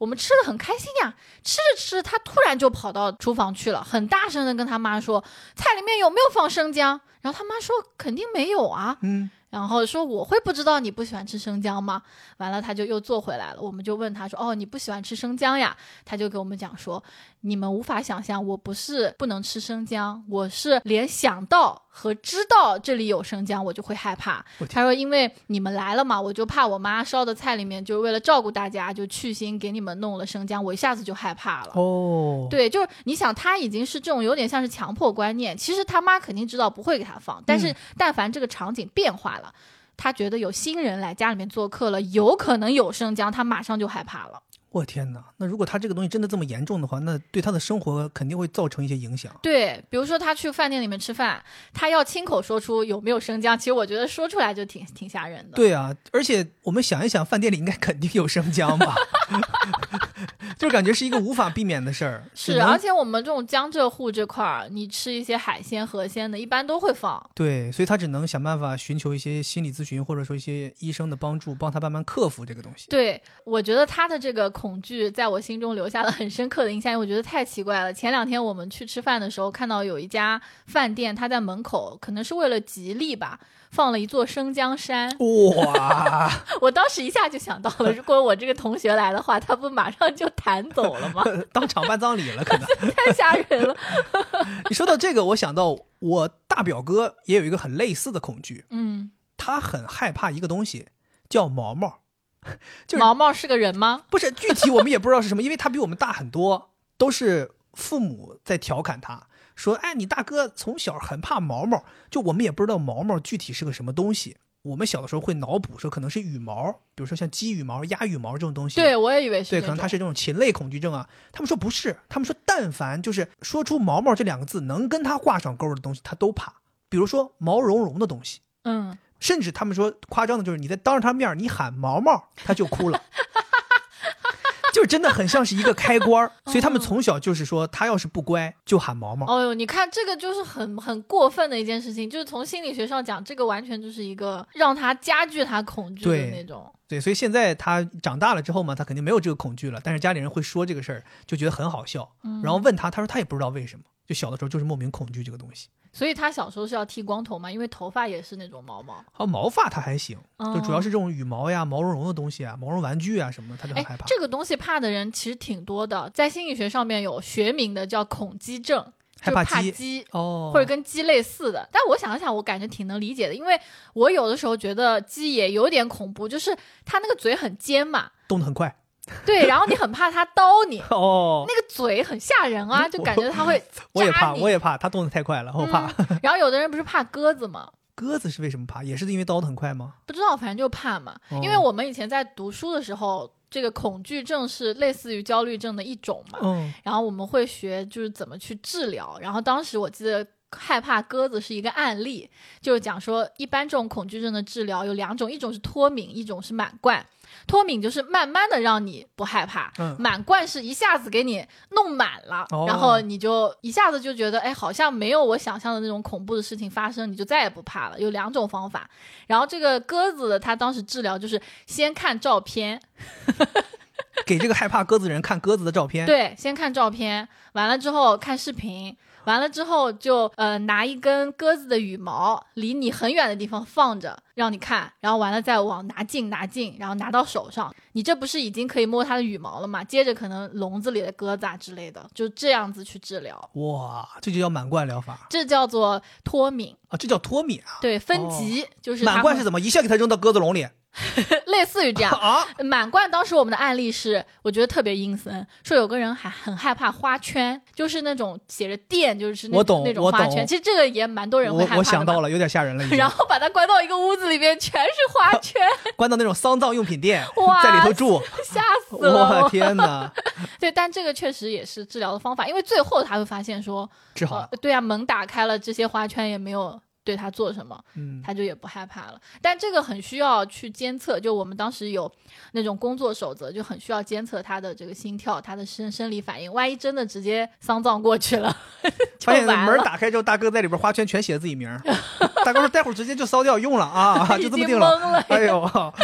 我们吃的很开心呀。吃着吃着，他突然就跑到厨房去了，很大声的跟他妈说：“菜里面有没有放生姜？”然后他妈说：“肯定没有啊。”嗯。然后说我会不知道你不喜欢吃生姜吗？完了他就又坐回来了。我们就问他说：“哦，你不喜欢吃生姜呀？”他就给我们讲说：“你们无法想象，我不是不能吃生姜，我是连想到和知道这里有生姜，我就会害怕。”他说：“因为你们来了嘛，我就怕我妈烧的菜里面，就是为了照顾大家，就去腥给你们弄了生姜，我一下子就害怕了。”哦，对，就是你想，他已经是这种有点像是强迫观念。其实他妈肯定知道不会给他放，但是但凡这个场景变化了。他觉得有新人来家里面做客了，有可能有生姜，他马上就害怕了。我天哪！那如果他这个东西真的这么严重的话，那对他的生活肯定会造成一些影响。对，比如说他去饭店里面吃饭，他要亲口说出有没有生姜，其实我觉得说出来就挺挺吓人的。对啊，而且我们想一想，饭店里应该肯定有生姜吧。就感觉是一个无法避免的事儿。是，而且我们这种江浙沪这块儿，你吃一些海鲜、河鲜的，一般都会放。对，所以他只能想办法寻求一些心理咨询，或者说一些医生的帮助，帮他慢慢克服这个东西。对，我觉得他的这个恐惧在我心中留下了很深刻的印象，我觉得太奇怪了。前两天我们去吃饭的时候，看到有一家饭店，他在门口，可能是为了吉利吧。放了一座生姜山，哇！我当时一下就想到了，如果我这个同学来的话，他不马上就弹走了吗？当场办葬礼了，可能 太吓人了。你说到这个，我想到我大表哥也有一个很类似的恐惧，嗯，他很害怕一个东西，叫毛毛。就毛毛是个人吗？不是，具体我们也不知道是什么，因为他比我们大很多，都是父母在调侃他。说，哎，你大哥从小很怕毛毛，就我们也不知道毛毛具体是个什么东西。我们小的时候会脑补说可能是羽毛，比如说像鸡羽毛、鸭羽毛这种东西。对，我也以为是。对，可能它是这种禽类恐惧症啊。他们说不是，他们说但凡就是说出“毛毛”这两个字能跟它挂上钩的东西，他都怕。比如说毛茸茸的东西，嗯，甚至他们说夸张的就是你在当着他面你喊“毛毛”，他就哭了。就真的很像是一个开关 所以他们从小就是说，他要是不乖就喊毛毛。哦呦，你看这个就是很很过分的一件事情，就是从心理学上讲，这个完全就是一个让他加剧他恐惧的那种。对，所以现在他长大了之后嘛，他肯定没有这个恐惧了。但是家里人会说这个事儿，就觉得很好笑。然后问他，他说他也不知道为什么，就小的时候就是莫名恐惧这个东西。所以他小时候是要剃光头嘛，因为头发也是那种毛毛。哦，毛发他还行，就主要是这种羽毛呀、毛茸茸的东西啊、毛绒玩具啊什么的，他就很害怕。这个东西怕的人其实挺多的，在心理学上面有学名的叫恐鸡症，害怕鸡哦，或者跟鸡类似的。但我想了想，我感觉挺能理解的，因为我有的时候觉得鸡也有点恐怖，就是它那个嘴很尖嘛，动得很快。对，然后你很怕它叨你 哦，那个嘴很吓人啊，就感觉它会。我也怕，我也怕，它动得太快了，我怕。然后有的人不是怕鸽子吗？鸽子是为什么怕？也是因为叨得很快吗？不知道，反正就怕嘛。因为我们以前在读书的时候，这个恐惧症是类似于焦虑症的一种嘛。嗯。然后我们会学就是怎么去治疗。然后当时我记得害怕鸽子是一个案例，就是讲说一般这种恐惧症的治疗有两种，一种是脱敏，一种是满贯。脱敏就是慢慢的让你不害怕，满贯是一下子给你弄满了，然后你就一下子就觉得，哎，好像没有我想象的那种恐怖的事情发生，你就再也不怕了。有两种方法，然后这个鸽子它当时治疗就是先看照片，给这个害怕鸽子人看鸽子的照片，对，先看照片，完了之后看视频。完了之后，就呃拿一根鸽子的羽毛，离你很远的地方放着，让你看，然后完了再往拿近拿近，然后拿到手上，你这不是已经可以摸它的羽毛了吗？接着可能笼子里的鸽子啊之类的，就这样子去治疗。哇，这就叫满贯疗法，这叫做脱敏啊，这叫脱敏啊。对，分级就是满贯是怎么一下给它扔到鸽子笼里？类似于这样啊，满贯当时我们的案例是，我觉得特别阴森，说有个人还很害怕花圈，就是那种写着电，就是那种那种花圈。其实这个也蛮多人会害怕。我想到了，有点吓人了。然后把他关到一个屋子里面，全是花圈，关到那种丧葬用品店，在里头住，吓死了！我天哪！对，但这个确实也是治疗的方法，因为最后他会发现说治好了。对啊，门打开了，这些花圈也没有。对他做什么，嗯，他就也不害怕了。但这个很需要去监测，就我们当时有那种工作守则，就很需要监测他的这个心跳、他的生生理反应。万一真的直接丧葬过去了，发现门打开之后，大哥在里边花圈全写自己名 大哥说：“待会儿直接就烧掉用了啊，就这么定了。”哎呦，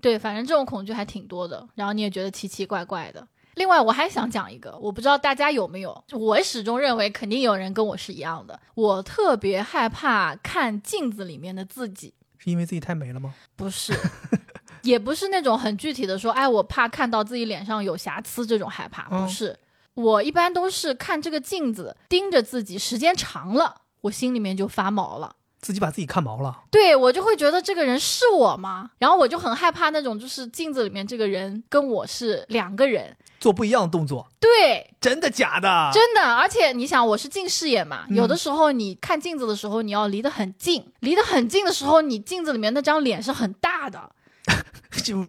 对，反正这种恐惧还挺多的。然后你也觉得奇奇怪怪的。另外，我还想讲一个，我不知道大家有没有，我始终认为肯定有人跟我是一样的。我特别害怕看镜子里面的自己，是因为自己太美了吗？不是，也不是那种很具体的说，哎，我怕看到自己脸上有瑕疵这种害怕，不是。我一般都是看这个镜子，盯着自己时间长了，我心里面就发毛了。自己把自己看毛了，对我就会觉得这个人是我吗？然后我就很害怕那种，就是镜子里面这个人跟我是两个人，做不一样的动作。对，真的假的？真的，而且你想，我是近视眼嘛，有的时候你看镜子的时候，你要离得很近，离得很近的时候，你镜子里面那张脸是很大的，就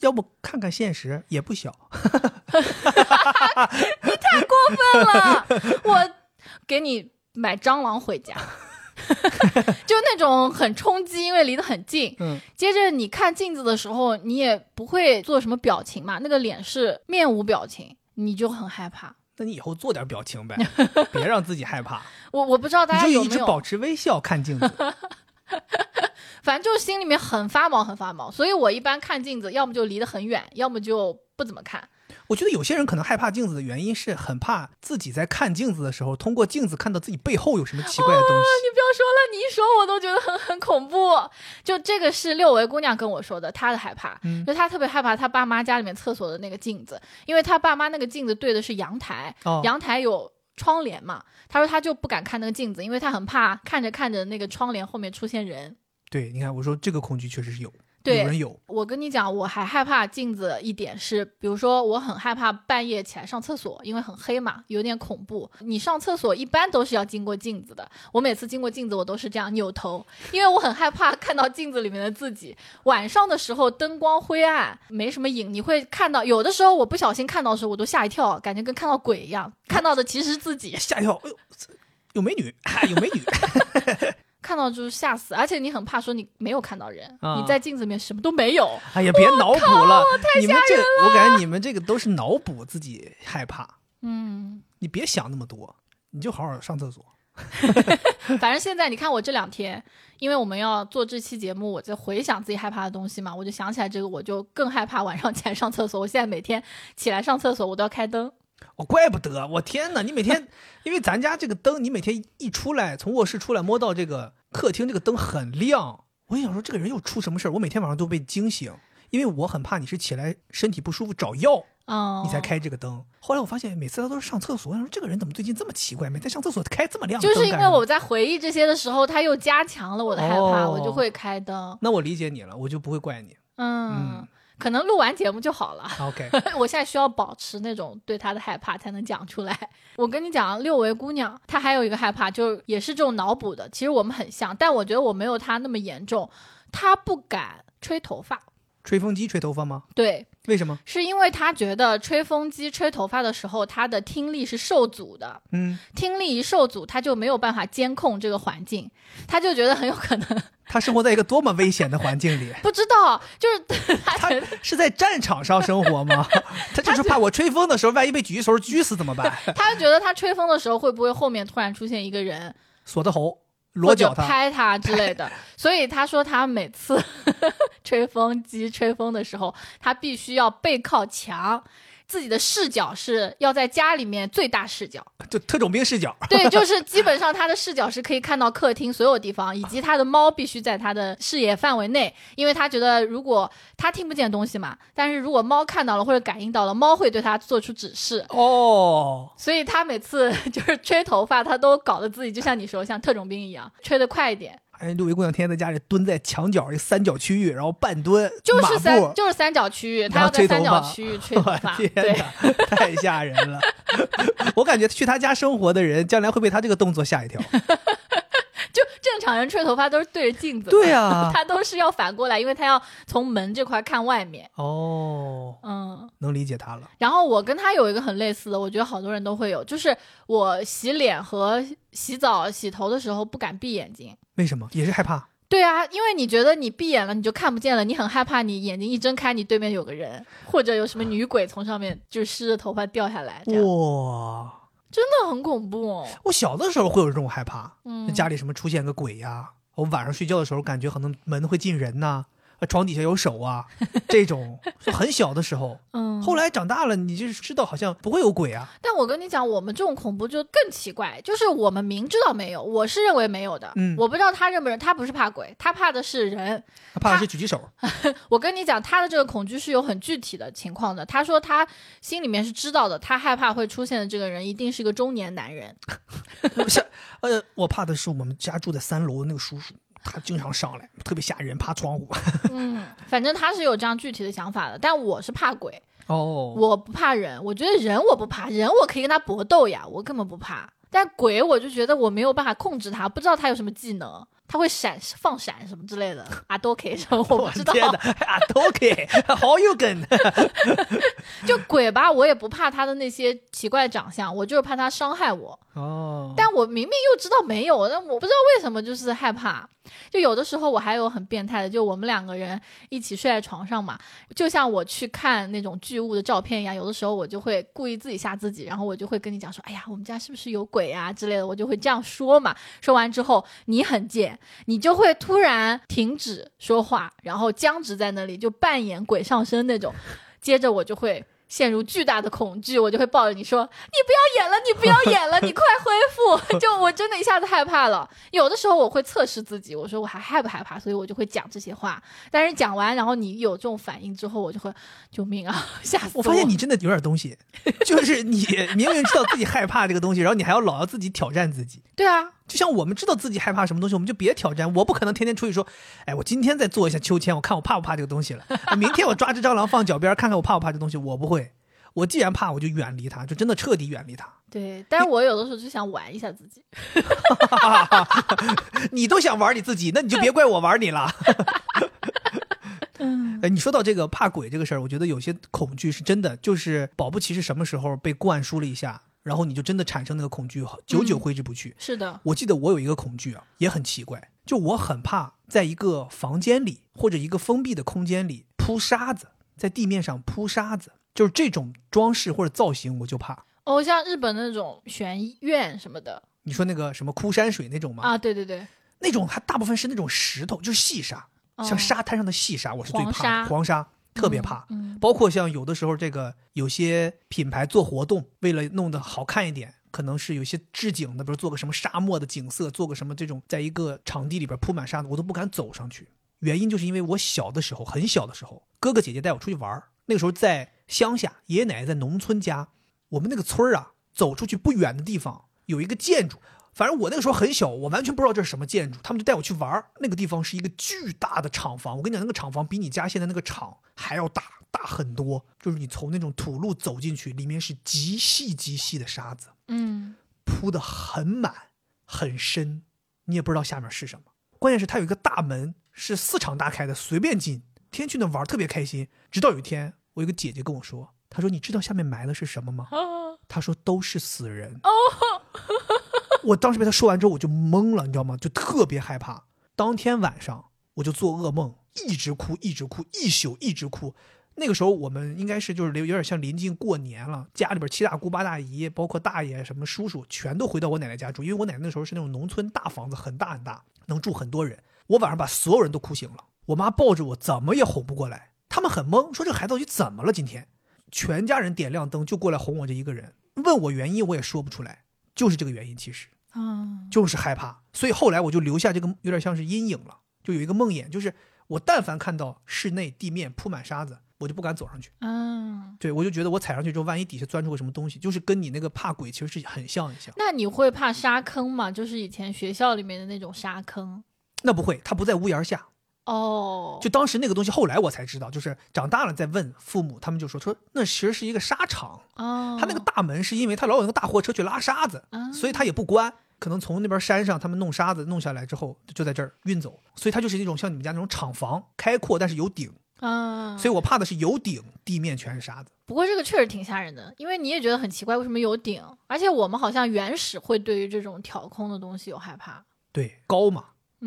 要不看看现实也不小。你太过分了，我给你买蟑螂回家。就那种很冲击，因为离得很近。嗯，接着你看镜子的时候，你也不会做什么表情嘛，那个脸是面无表情，你就很害怕。那你以后做点表情呗，别让自己害怕。我我不知道大家有没有一直保持微笑看镜子，反正就是心里面很发毛，很发毛。所以我一般看镜子，要么就离得很远，要么就不怎么看。我觉得有些人可能害怕镜子的原因是很怕自己在看镜子的时候，通过镜子看到自己背后有什么奇怪的东西。你不要说了，你一说我都觉得很很恐怖。就这个是六维姑娘跟我说的，她的害怕，就她特别害怕她爸妈家里面厕所的那个镜子，因为她爸妈那个镜子对的是阳台，阳台有窗帘嘛。她说她就不敢看那个镜子，因为她很怕看着看着那个窗帘后面出现人。对，你看我说这个恐惧确实是有。对有人有。我跟你讲，我还害怕镜子一点是，比如说我很害怕半夜起来上厕所，因为很黑嘛，有点恐怖。你上厕所一般都是要经过镜子的，我每次经过镜子我都是这样扭头，因为我很害怕看到镜子里面的自己。晚上的时候灯光灰暗，没什么影，你会看到有的时候我不小心看到的时候我都吓一跳，感觉跟看到鬼一样，看到的其实是自己。吓一跳，哎呦，有美女，有美女。看到就是吓死，而且你很怕说你没有看到人，啊你在镜子里面什么都没有。哎呀，别脑补了，你们这，我感觉你们这个都是脑补自己害怕。嗯，你别想那么多，你就好好上厕所。反正现在你看我这两天，因为我们要做这期节目，我在回想自己害怕的东西嘛，我就想起来这个，我就更害怕晚上起来上厕所。我现在每天起来上厕所，我都要开灯。哦，怪不得，我天哪！你每天，因为咱家这个灯，你每天一出来，从卧室出来摸到这个客厅，这个灯很亮。我就想说，这个人又出什么事儿？我每天晚上都被惊醒，因为我很怕你是起来身体不舒服找药，哦，你才开这个灯。后来我发现，每次他都是上厕所，我想说这个人怎么最近这么奇怪？每天上厕所开这么亮就是因为我在回忆这些的时候，他又加强了我的害怕，哦我就会开灯。那我理解你了，我就不会怪你。嗯，嗯可能录完节目就好了。OK，我现在需要保持那种对他的害怕，才能讲出来。我跟你讲，六维姑娘她还有一个害怕，就是也是这种脑补的。其实我们很像，但我觉得我没有她那么严重。她不敢吹头发，吹风机吹头发吗？对，为什么？是因为他觉得吹风机吹头发的时候，他的听力是受阻的。嗯，听力一受阻，他就没有办法监控这个环境，他就觉得很有可能 他生活在一个多么危险的环境里。不知道，就是 她他是在战场上生活吗？他就是怕我吹风的时候，万一被狙手狙死怎么办？他就觉得他吹风的时候会不会后面突然出现一个人锁的喉，裸脚他。拍他之类的。所以他说他每次 吹风机吹风的时候，他必须要背靠墙，自己的视角是要在家里面最大视角。就特种兵视角。对，就是 基本上他的视角是可以看到客厅所有地方，以及他的猫必须在他的视野范围内，因为他觉得如果他听不见东西嘛，但是如果猫看到了或者感应到了，猫会对他做出指示。哦，所以他每次 就是吹头发，他都搞得自己就像你说像特种兵一样，吹得快一点。哎，六位姑娘天天在家里蹲在墙角一三角区域，然后半蹲，马就是三步。就是三角区域，她要在三角区域 吹头发。天对，哪，太吓人了！我感觉去她家生活的人，将来会被她这个动作吓一跳。就正常人吹头发都是对着镜子，对啊 他都是要反过来，因为他要从门这块看外面。哦，嗯，能理解他了。然后我跟他有一个很类似的，我觉得好多人都会有，就是我洗脸和洗澡、洗头的时候不敢闭眼睛。为什么？也是害怕。对啊，因为你觉得你闭眼了你就看不见了，你很害怕你眼睛一睁开，你对面有个人，或者有什么女鬼从上面就是湿着头发掉下来，哇，真的很恐怖、哦。我小的时候会有这种害怕，嗯，家里什么出现个鬼呀、我晚上睡觉的时候感觉可能门会进人呐、呃床底下有手啊，这种就很小的时候。嗯，后来长大了，你就是知道好像不会有鬼啊。但我跟你讲，我们这种恐怖就更奇怪，就是我们明知道没有，我是认为没有的。嗯我不知道他认不认，他不是怕鬼，他怕的是人。他怕的是狙击手，我跟你讲，他的这个恐惧是有很具体的情况的。他说他心里面是知道的，他害怕会出现的这个人一定是一个中年男人。不是呃，我怕的是我们家住在三楼的那个叔叔，他经常上来，特别吓人，爬窗户。嗯，反正他是有这样具体的想法的。但我是怕鬼，哦，我不怕人。我觉得人我不怕，人我可以跟他搏斗呀，我根本不怕。但鬼我就觉得我没有办法控制他，不知道他有什么技能，他会闪放闪什么之类的啊，都可以什么我不知道。天哪，啊，都可以，好有梗。就鬼吧，我也不怕他的那些奇怪长相，我就是怕他伤害我。哦，但我明明又知道没有，但我不知道为什么就是害怕。就有的时候我还有很变态的，就我们两个人一起睡在床上嘛，就像我去看那种巨物的照片一样，有的时候我就会故意自己吓自己，然后我就会跟你讲说，哎呀，我们家是不是有鬼啊之类的，我就会这样说嘛。说完之后，你很贱，你就会突然停止说话，然后僵直在那里，就扮演鬼上身那种。接着我就会陷入巨大的恐惧，我就会抱着你说：“你不要演了，你不要演了，你快恢复！” 就我真的一下子害怕了。有的时候我会测试自己，我说我还害不害怕，所以我就会讲这些话。但是讲完，然后你有这种反应之后，我就会救命啊，吓死我发现你真的有点东西，就是你明明知道自己害怕这个东西，然后你还要老要自己挑战自己。对啊，就像我们知道自己害怕什么东西，我们就别挑战。我不可能天天出去说，哎，我今天再做一下秋千，我看我怕不怕这个东西了。明天我抓只蟑螂放脚边，看看我怕不怕这东西。我不会，我既然怕，我就远离它，就真的彻底远离它。对，但是我有的时候就想玩一下自己。你都想玩你自己，那你就别怪我玩你了。嗯，哎，你说到这个怕鬼这个事儿，我觉得有些恐惧是真的，就是保不齐是什么时候被灌输了一下。然后你就真的产生那个恐惧，久久挥之不去。是的，我记得我有一个恐惧啊，也很奇怪，就我很怕在一个房间里或者一个封闭的空间里铺沙子，在地面上铺沙子，就是这种装饰或者造型，我就怕。哦，像日本那种悬院什么的，你说那个什么枯山水那种吗？啊，对对对，那种它大部分是那种石头，就是细沙，像沙滩上的细沙，我是最怕的黄沙。特别怕，包括像有的时候，这个有些品牌做活动，为了弄得好看一点，可能是有些置景的，比如做个什么沙漠的景色，做个什么这种，在一个场地里边铺满沙子，我都不敢走上去。原因就是因为我小的时候，很小的时候，哥哥姐姐带我出去玩，那个时候在乡下，爷爷奶奶在农村家，我们那个村儿啊，走出去不远的地方有一个建筑。反正我那个时候很小，我完全不知道这是什么建筑。他们就带我去玩那个地方是一个巨大的厂房。我跟你讲，那个厂房比你家现在那个厂还要大，大很多。就是你从那种土路走进去，里面是极细极细的沙子，嗯，铺的很满很深，你也不知道下面是什么。关键是它有一个大门，是四敞大开的，随便进。天天去那玩，特别开心。直到有一天，我有个姐姐跟我说，她说：“你知道下面埋的是什么吗？”她说：“都是死人。”哦。我当时被他说完之后，我就懵了，你知道吗？就特别害怕。当天晚上我就做噩梦，一直哭，一直哭，一宿一直哭。那个时候我们应该是就是有点像临近过年了，家里边七大姑八大姨，包括大爷什么叔叔，全都回到我奶奶家住。因为我奶奶那时候是那种农村大房子，很大很大，能住很多人。我晚上把所有人都哭醒了，我妈抱着我，怎么也哄不过来。他们很懵，说这孩子到底怎么了？今天全家人点亮灯就过来哄我这一个人，问我原因我也说不出来，就是这个原因，其实。嗯，就是害怕，所以后来我就留下这个有点像是阴影了，就有一个梦魇，就是我但凡看到室内地面铺满沙子，我就不敢走上去。嗯，对我就觉得我踩上去之后，万一底下钻出个什么东西，就是跟你那个怕鬼其实是很像很像。那你会怕沙坑吗？就是以前学校里面的那种沙坑？那不会，它不在屋檐下。哦，就当时那个东西，后来我才知道，就是长大了再问父母，他们就说说那其实是一个沙场。哦，他那个大门是因为他老有那个大货车去拉沙子，所以他也不关。可能从那边山上，他们弄沙子弄下来之后，就在这儿运走，所以它就是那种像你们家那种厂房，开阔但是有顶啊。所以我怕的是有顶，地面全是沙子。不过这个确实挺吓人的，因为你也觉得很奇怪，为什么有顶？而且我们好像原始会对于这种挑空的东西有害怕。对，高嘛。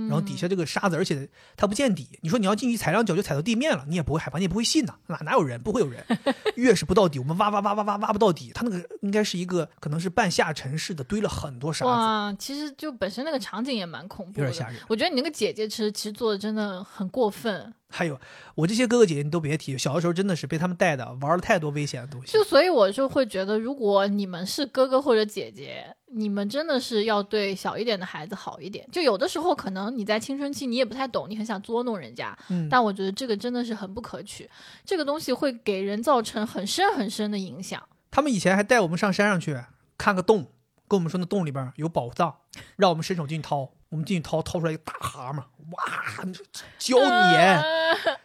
然后底下这个沙子，而且它不见底。你说你要进去踩两脚就踩到地面了，你也不会害怕，你也不会信呐。哪哪有人？不会有人。越是不到底，我们挖挖挖挖挖挖不到底。它那个应该是一个可能是半下沉式的，堆了很多沙子。哇，其实就本身那个场景也蛮恐怖，有点吓人。我觉得你那个姐姐其实其实做的真的很过分。还有我这些哥哥姐姐，你都别提，小的时候真的是被他们带的，玩了太多危险的东西。就所以我就会觉得，如果你们是哥哥或者姐姐，你们真的是要对小一点的孩子好一点。就有的时候可能你在青春期你也不太懂，你很想捉弄人家，嗯，但我觉得这个真的是很不可取，这个东西会给人造成很深很深的影响。他们以前还带我们上山上去看个洞，跟我们说那洞里边有宝藏，让我们伸手进去掏。我们进去掏，掏出来一个大蛤蟆，哇，胶粘，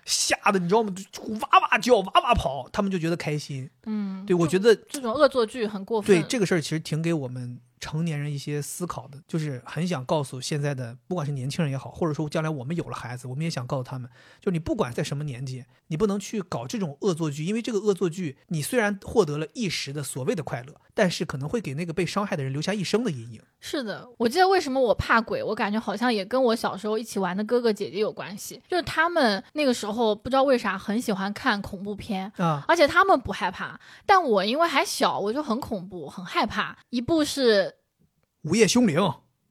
吓得你知道吗？哇哇叫，哇哇跑，他们就觉得开心。嗯，对，我觉得这种恶作剧很过分。对这个事儿，其实挺给我们。成年人一些思考的，就是很想告诉现在的，不管是年轻人也好，或者说将来我们有了孩子，我们也想告诉他们，就你不管在什么年纪，你不能去搞这种恶作剧，因为这个恶作剧，你虽然获得了一时的所谓的快乐，但是可能会给那个被伤害的人留下一生的阴影。是的，我记得为什么我怕鬼，我感觉好像也跟我小时候一起玩的哥哥姐姐有关系，就是他们那个时候不知道为啥很喜欢看恐怖片啊，而且他们不害怕，但我因为还小，我就很恐怖，很害怕。一部是。午夜凶铃，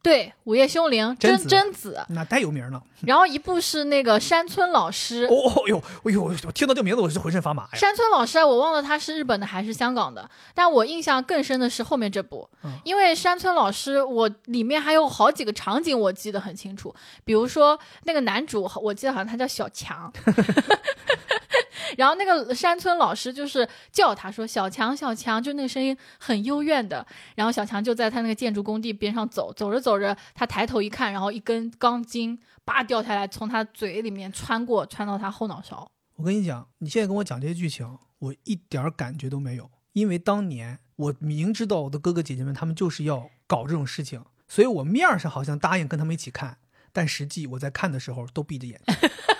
对，午夜凶铃，贞贞子，那太有名了。然后一部是那个山村老师，哦哟，哎呦，我听到这个名字我是浑身发麻呀。山村老师，我忘了他是日本的还是香港的，但我印象更深的是后面这部，因为山村老师，我里面还有好几个场景我记得很清楚，比如说那个男主，我记得好像他叫小强。然后那个山村老师就是叫他说：“小强，小强。”就那个声音很幽怨的。然后小强就在他那个建筑工地边上走，走着走着，他抬头一看，然后一根钢筋叭掉下来，从他嘴里面穿过，穿到他后脑勺。我跟你讲，你现在跟我讲这些剧情，我一点感觉都没有，因为当年我明知道我的哥哥姐姐们他们就是要搞这种事情，所以我面上好像答应跟他们一起看，但实际我在看的时候都闭着眼睛。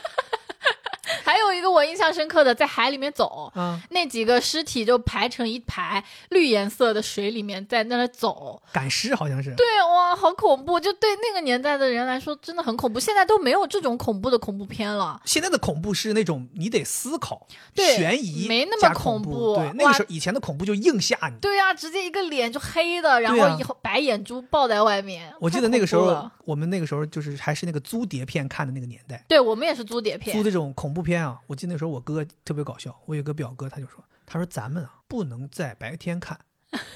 一个我印象深刻的，在海里面走，嗯，那几个尸体就排成一排，绿颜色的水里面在那儿走，赶尸好像是。对，哇，好恐怖！就对那个年代的人来说，真的很恐怖。现在都没有这种恐怖的恐怖片了。现在的恐怖是那种你得思考、对悬疑，没那么恐怖。对，那个时候以前的恐怖就硬吓你。对呀，直接一个脸就黑的，然后以后白眼珠爆在外面。我记得那个时候，我们那个时候就是还是那个租碟片看的那个年代。对，我们也是租碟片，租这种恐怖片啊。我我记得那时候我哥。特别搞笑，我有个表哥，他就说：“他说咱们啊不能在白天看，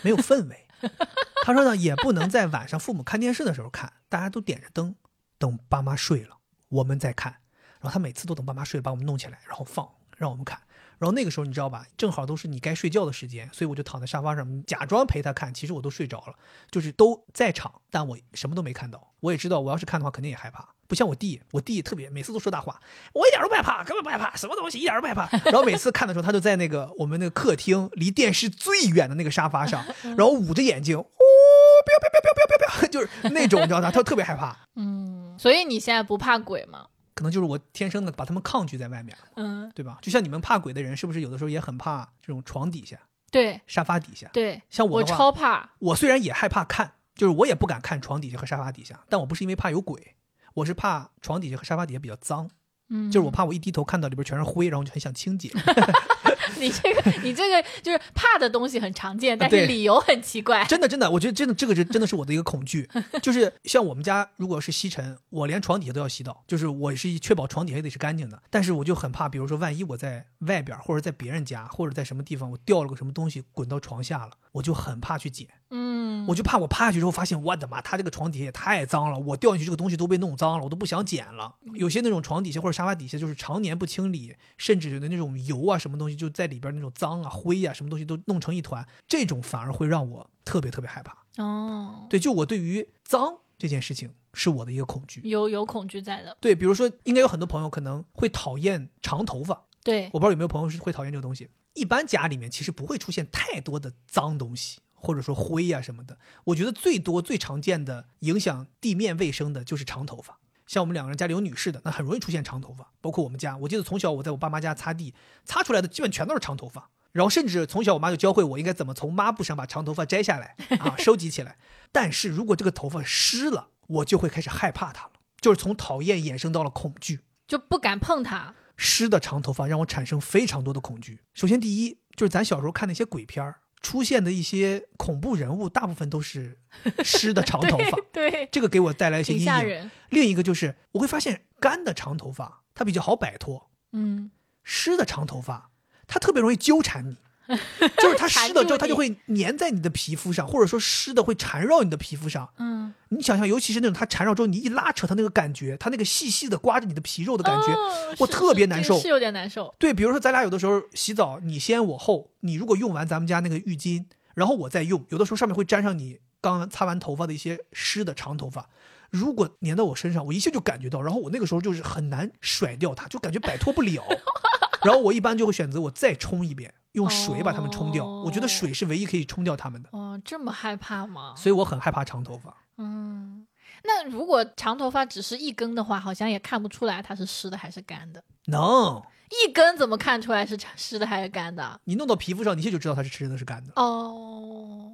没有氛围。他说呢，也不能在晚上父母看电视的时候看，大家都点着灯，等爸妈睡了，我们再看。然后他每次都等爸妈睡，把我们弄起来，然后放让我们看。然后那个时候你知道吧，正好都是你该睡觉的时间，所以我就躺在沙发上假装陪他看，其实我都睡着了，就是都在场，但我什么都没看到。我也知道，我要是看的话，肯定也害怕。”不像我弟，我弟特别每次都说大话，我一点都不害怕，根本不害怕，什么东西一点都不害怕。然后每次看的时候，他就在那个我们那个客厅离电视最远的那个沙发上，然后捂着眼睛，哦，不要不要不要不要不要不要，就是那种你知道吗？他特别害怕。嗯，所以你现在不怕鬼吗？可能就是我天生的把他们抗拒在外面，嗯，对吧？就像你们怕鬼的人，是不是有的时候也很怕这种床底下、对沙发底下？对，像我我超怕。我虽然也害怕看，就是我也不敢看床底下和沙发底下，但我不是因为怕有鬼。我是怕床底下和沙发底下比较脏，嗯，就是我怕我一低头看到里边全是灰，然后就很想清洁。你这个，你这个就是怕的东西很常见，但是理由很奇怪。真的，真的，我觉得真的这个是真的是我的一个恐惧，就是像我们家如果是吸尘，我连床底下都要洗澡，就是我是确保床底下得是干净的。但是我就很怕，比如说万一我在外边或者在别人家或者在什么地方，我掉了个什么东西滚到床下了，我就很怕去捡。嗯，我就怕我趴下去之后发现，我的妈，他这个床底下也太脏了，我掉进去这个东西都被弄脏了，我都不想捡了。有些那种床底下或者沙发底下就是常年不清理，甚至有的那种油啊什么东西就在里边那种脏啊灰啊什么东西都弄成一团，这种反而会让我特别特别害怕。哦，对，就我对于脏这件事情是我的一个恐惧，有有恐惧在的。对，比如说应该有很多朋友可能会讨厌长头发，对，我不知道有没有朋友是会讨厌这个东西。一般家里面其实不会出现太多的脏东西。或者说灰呀什么的，我觉得最多最常见的影响地面卫生的就是长头发。像我们两个人家里有女士的，那很容易出现长头发。包括我们家，我记得从小我在我爸妈家擦地，擦出来的基本全都是长头发。然后甚至从小我妈就教会我应该怎么从抹布上把长头发摘下来啊，收集起来。但是如果这个头发湿了，我就会开始害怕它了，就是从讨厌衍生到了恐惧，就不敢碰它。湿的长头发让我产生非常多的恐惧。首先第一就是咱小时候看那些鬼片儿。出现的一些恐怖人物，大部分都是湿的长头发，对，这个给我带来一些阴影。另一个就是我会发现，干的长头发它比较好摆脱，嗯，湿的长头发它特别容易纠缠你。就是它湿了之后，它就会粘在你的皮肤上，或者说湿的会缠绕你的皮肤上。嗯，你想想，尤其是那种它缠绕之后，你一拉扯它那个感觉，它那个细细的刮着你的皮肉的感觉，我特别难受，是有点难受。对，比如说咱俩有的时候洗澡，你先我后，你如果用完咱们家那个浴巾，然后我再用，有的时候上面会沾上你刚擦完头发的一些湿的长头发，如果粘到我身上，我一下就感觉到，然后我那个时候就是很难甩掉它，就感觉摆脱不了。然后我一般就会选择我再冲一遍。用水把它们冲掉，我觉得水是唯一可以冲掉它们的。哦，这么害怕吗？所以我很害怕长头发。嗯，那如果长头发只是一根的话，好像也看不出来它是湿的还是干的。能，一根怎么看出来是湿的还是干的？你弄到皮肤上，你一下就知道它是湿的，是干的。哦，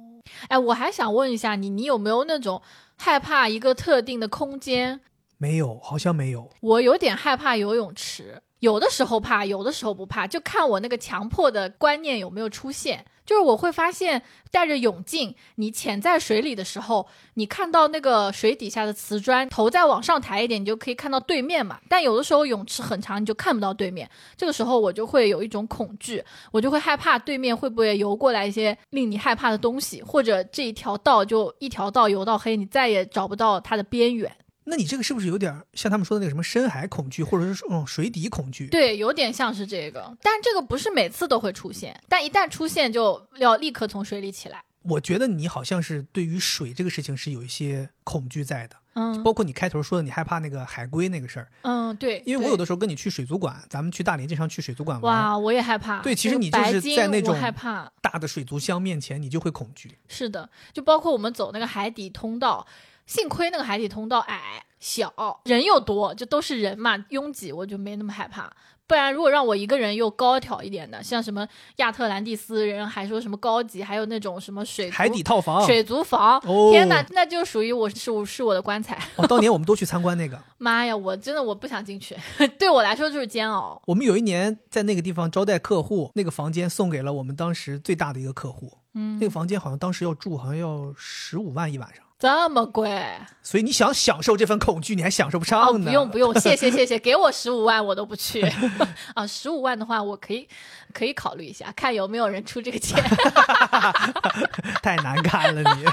哎，我还想问一下你，你有没有那种害怕一个特定的空间？没有，好像没有。我有点害怕游泳池。有的时候怕，有的时候不怕，就看我那个强迫的观念有没有出现。就是我会发现，戴着泳镜，你潜在水里的时候，你看到那个水底下的瓷砖，头再往上抬一点，你就可以看到对面嘛。但有的时候泳池很长，你就看不到对面。这个时候我就会有一种恐惧，我就会害怕对面会不会游过来一些令你害怕的东西，或者这一条道就一条道游到黑，你再也找不到它的边缘。那你这个是不是有点像他们说的那个什么深海恐惧，或者是说嗯水底恐惧？对，有点像是这个，但这个不是每次都会出现，但一旦出现就要立刻从水里起来。我觉得你好像是对于水这个事情是有一些恐惧在的，嗯包括你开头说的你害怕那个海龟那个事儿，嗯，对，因为我有的时候跟你去水族馆，咱们去大连经常去水族馆玩，哇，我也害怕。对其实你就是在那种害怕。大的水族箱面前你就会恐惧。是的，就包括我们走那个海底通道，幸亏那个海底通道矮小，人又多，就都是人嘛，拥挤，我就没那么害怕。不然，如果让我一个人又高挑一点的，像什么亚特兰蒂斯人，还说什么高级，还有那种什么水海底套房，水族房，哦天哪，那就属于我是我是我的棺材。哦，当年我们都去参观那个。妈呀，我真的我不想进去，对我来说就是煎熬。我们有一年在那个地方招待客户，那个房间送给了我们当时最大的一个客户。嗯那个房间好像当时要住，好像要十五万一晚上。这么贵所以你想享受这份恐惧，你还享受不哦，上呢。不用不用，谢谢谢谢，给我十五万我都不去 啊！十五万的话，我可以可以考虑一下，看有没有人出这个钱，太难看了你。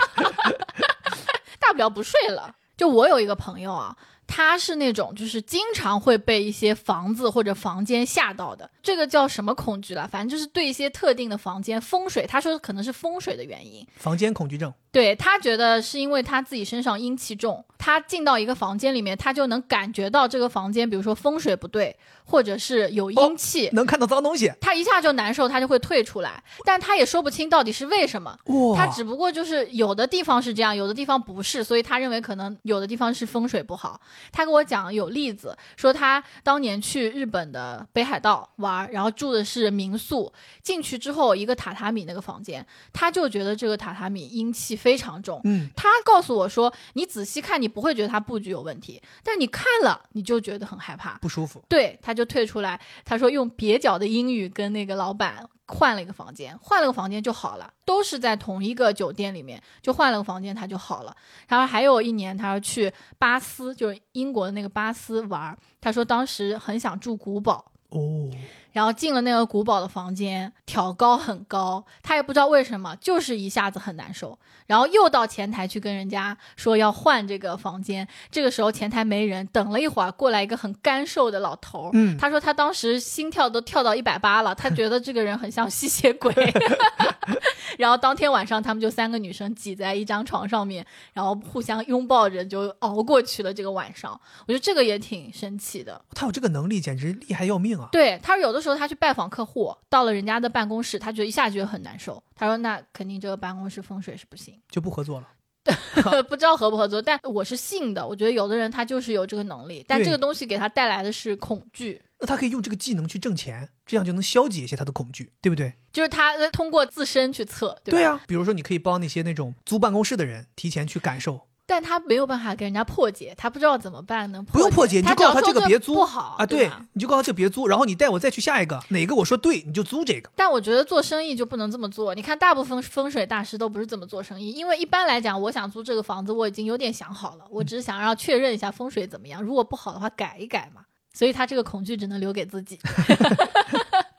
大不了不睡了。就我有一个朋友啊，他是那种就是经常会被一些房子或者房间吓到的，这个叫什么恐惧了？反正就是对一些特定的房间风水，他说可能是风水的原因。房间恐惧症，对他觉得是因为他自己身上阴气重，他进到一个房间里面，他就能感觉到这个房间，比如说风水不对，或者是有阴气，能看到脏东西。他一下就难受，他就会退出来，但他也说不清到底是为什么。哇，他只不过就是有的地方是这样，有的地方不是，所以他认为可能有的地方是风水不好。他跟我讲有例子，说他当年去日本的北海道玩，然后住的是民宿，进去之后一个榻榻米那个房间，他就觉得这个榻榻米阴气非常重。嗯，他告诉我说，你仔细看，你不会觉得它布局有问题，但你看了你就觉得很害怕。不舒服。对，他就退出来。他说用蹩脚的英语跟那个老板换了一个房间，换了个房间就好了，都是在同一个酒店里面，就换了个房间他就好了。然后还有一年，他要去巴斯，就是英国的那个巴斯玩。他说当时很想住古堡，哦，然后进了那个古堡的房间，挑高很高，他也不知道为什么，就是一下子很难受。然后又到前台去跟人家说要换这个房间，这个时候前台没人，等了一会儿，过来一个很干瘦的老头儿，嗯他说他当时心跳都跳到一百八了，他觉得这个人很像吸血鬼。然后当天晚上，他们就三个女生挤在一张床上面，然后互相拥抱着就熬过去了这个晚上。我觉得这个也挺神奇的。他有这个能力，简直厉害要命啊！对他有的时候他去拜访客户，到了人家的办公室，他觉得一下觉得很难受。他说：“那肯定这个办公室风水是不行，就不合作了。不知道合不合作。”但我是信的，我觉得有的人他就是有这个能力，但这个东西给他带来的是恐惧，那他可以用这个技能去挣钱，这样就能消解一些他的恐惧，对不对？就是他呃通过自身去测，对吧？对呀、比如说你可以帮那些那种租办公室的人提前去感受但他没有办法给人家破解，他不知道怎么办呢？不用破解你就告诉他这个别租不好啊，对对，你就告诉他这个别租，然后你带我再去下一个，哪个我说对你就租这个。但我觉得做生意就不能这么做。你看，大部分风水大师都不是这么做生意，因为一般来讲，我想租这个房子，我已经有点想好了，我只是想要确认一下风水怎么样，如果不好的话改一改嘛。所以他这个恐惧只能留给自己。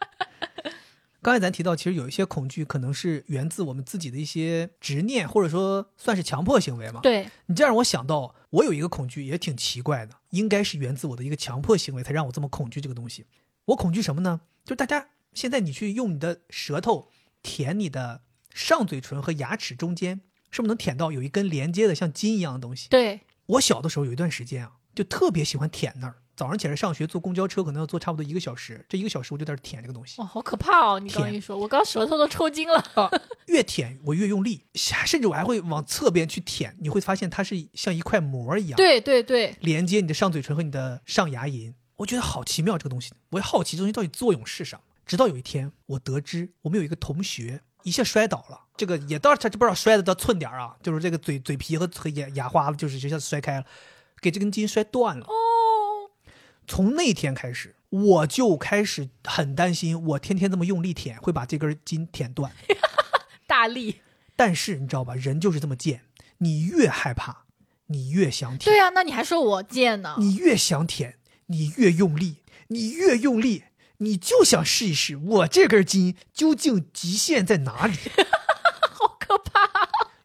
刚才咱提到，其实有一些恐惧可能是源自我们自己的一些执念，或者说算是强迫行为嘛。对，你这让我想到，我有一个恐惧也挺奇怪的，应该是源自我的一个强迫行为，才让我这么恐惧这个东西。我恐惧什么呢？就是大家现在你去用你的舌头舔你的上嘴唇和牙齿中间，是不是能舔到有一根连接的像筋一样的东西？对，我小的时候有一段时间啊，就特别喜欢舔那儿。早上起来上学坐公交车可能要坐差不多一个小时，这一个小时我就在这舔这个东西。哇，好可怕哦！你刚天一说，我刚舌头都抽筋了。啊，越舔我越用力，甚至我还会往侧边去舔，你会发现它是像一块膜一样，对对对，连接你的上嘴唇和你的上牙龈。我觉得好奇妙这个东西，我也好奇这东西到底作用是什么。直到有一天，我得知我们有一个同学一下摔倒了，这个也到他不知道摔的到寸点儿啊，就是这个嘴嘴皮和和牙牙花子就是一下子摔开了，给这根筋摔断了。哦，从那天开始，我就开始很担心，我天天这么用力舔会把这根筋舔断。大力。但是你知道吧，人就是这么贱，你越害怕，你越想舔，对啊，那你还说我贱呢？你越想舔，你越用力，你越用力，你就想试一试我这根筋究竟极限在哪里。好可怕！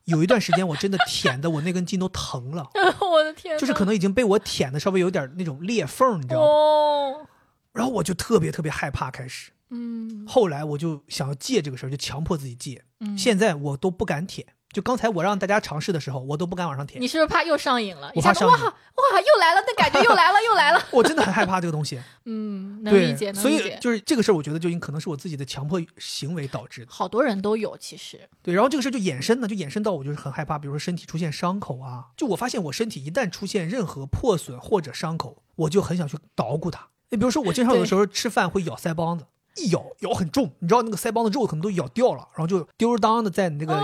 有一段时间我真的舔的我那根筋都疼了，我的天，就是可能已经被我舔的稍微有点那种裂缝，你知道吗？哦，然后我就特别特别害怕，开始。嗯后来我就想要戒这个事儿，就强迫自己戒。嗯，现在我都不敢舔，就刚才我让大家尝试的时候，我都不敢往上舔你。是不是怕又上瘾了？我怕上瘾哇又来了，那感觉又来了又来了。我真的很害怕这个东西，嗯，能理解，，能所以理解。就是这个事儿，我觉得就可能是我自己的强迫行为导致的。好多人都有，其实，对，然后这个事儿就衍生呢，就衍生到我就是很害怕，比如说身体出现伤口啊，就我发现我身体一旦出现任何破损或者伤口，我就很想去捣鼓它。你比如说我经常有的时候吃饭会咬腮帮子，一咬咬很重，你知道那个腮帮子肉可能都咬掉了，然后就丢儿当的在你那个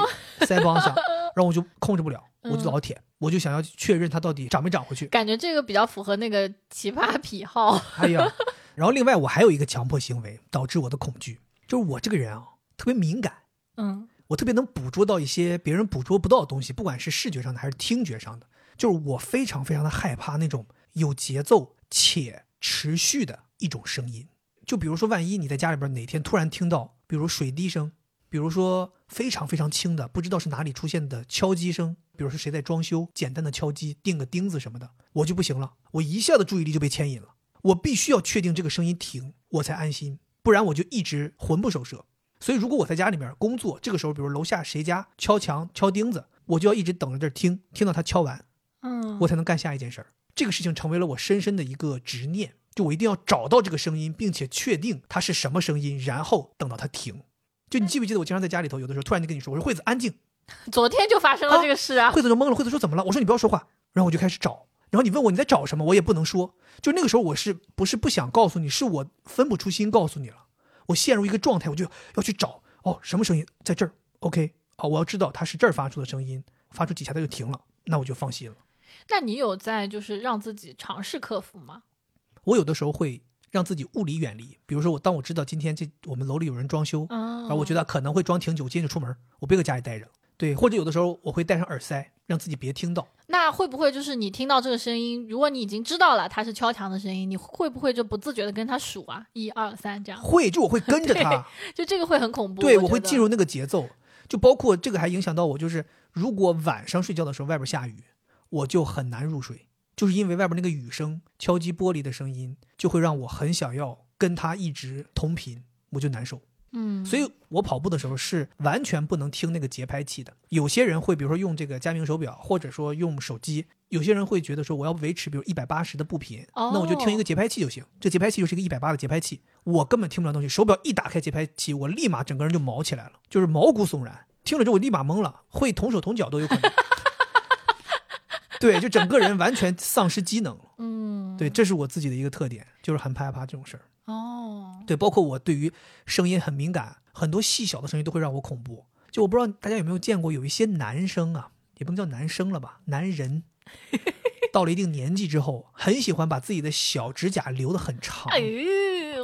腮帮上，然后我就控制不了，我就老舔，我就想要确认它到底长没长回去。感觉这个比较符合那个奇葩癖好。哎呀，然后另外我还有一个强迫行为导致我的恐惧，就是我这个人啊特别敏感。嗯我特别能捕捉到一些别人捕捉不到的东西，不管是视觉上的还是听觉上的。就是我非常非常的害怕那种有节奏且持续的一种声音。就比如说，万一你在家里边哪天突然听到，比如水滴声，比如说非常非常轻的，不知道是哪里出现的敲击声，比如说谁在装修，简单的敲击，钉个钉子什么的，我就不行了，我一下子注意力就被牵引了，我必须要确定这个声音停，我才安心，不然我就一直魂不守舍。所以，如果我在家里面工作，这个时候，比如楼下谁家敲墙、敲钉子，我就要一直等着这儿听，听到他敲完，嗯，我才能干下一件事儿。这个事情成为了我深深的一个执念，就我一定要找到这个声音，并且确定它是什么声音，然后等到它停。就你记不记得我经常在家里头，有的时候突然就跟你说，我说惠子安静，昨天就发生了这个事啊。惠子就懵了，惠子说怎么了？我说你不要说话，然后我就开始找，然后你问我你在找什么，我也不能说。就那个时候我是不是不想告诉你，是我分不出心告诉你了，我陷入一个状态，我就要去找哦，什么声音在这儿？OK，哦，我要知道它是这儿发出的声音，发出几下它就停了，那我就放心了。那你有在就是让自己尝试克服吗？我有的时候会让自己物理远离，比如说我当我知道今天这我们楼里有人装修，嗯，然后我觉得可能会装挺久，今天就出门，我别搁家里待着。对，或者有的时候我会戴上耳塞，让自己别听到。那会不会就是你听到这个声音，如果你已经知道了它是敲墙的声音，你会不会就不自觉的跟他数啊，一二三这样？会，就我会跟着他，就这个会很恐怖。对我我会进入那个节奏。就包括这个还影响到我，就是如果晚上睡觉的时候外边下雨，我就很难入睡，就是因为外边那个雨声、敲击玻璃的声音，就会让我很想要跟他一直同频，我就难受。嗯，所以我跑步的时候是完全不能听那个节拍器的。有些人会，比如说用这个佳明手表，或者说用手机；有些人会觉得说，我要维持比如一百八十的步频，哦那我就听一个节拍器就行。这节拍器就是一个一百八的节拍器，我根本听不了东西。手表一打开节拍器，我立马整个人就毛起来了，就是毛骨悚然。听了之后我立马懵了，会同手同脚都有可能。对，就整个人完全丧失机能了。嗯，对，这是我自己的一个特点，就是很害怕这种事儿。哦，对，包括我对于声音很敏感，很多细小的声音都会让我恐怖。就我不知道大家有没有见过，有一些男生啊，也不能叫男生了吧，男人 到了一定年纪之后，很喜欢把自己的小指甲留得很长。哎，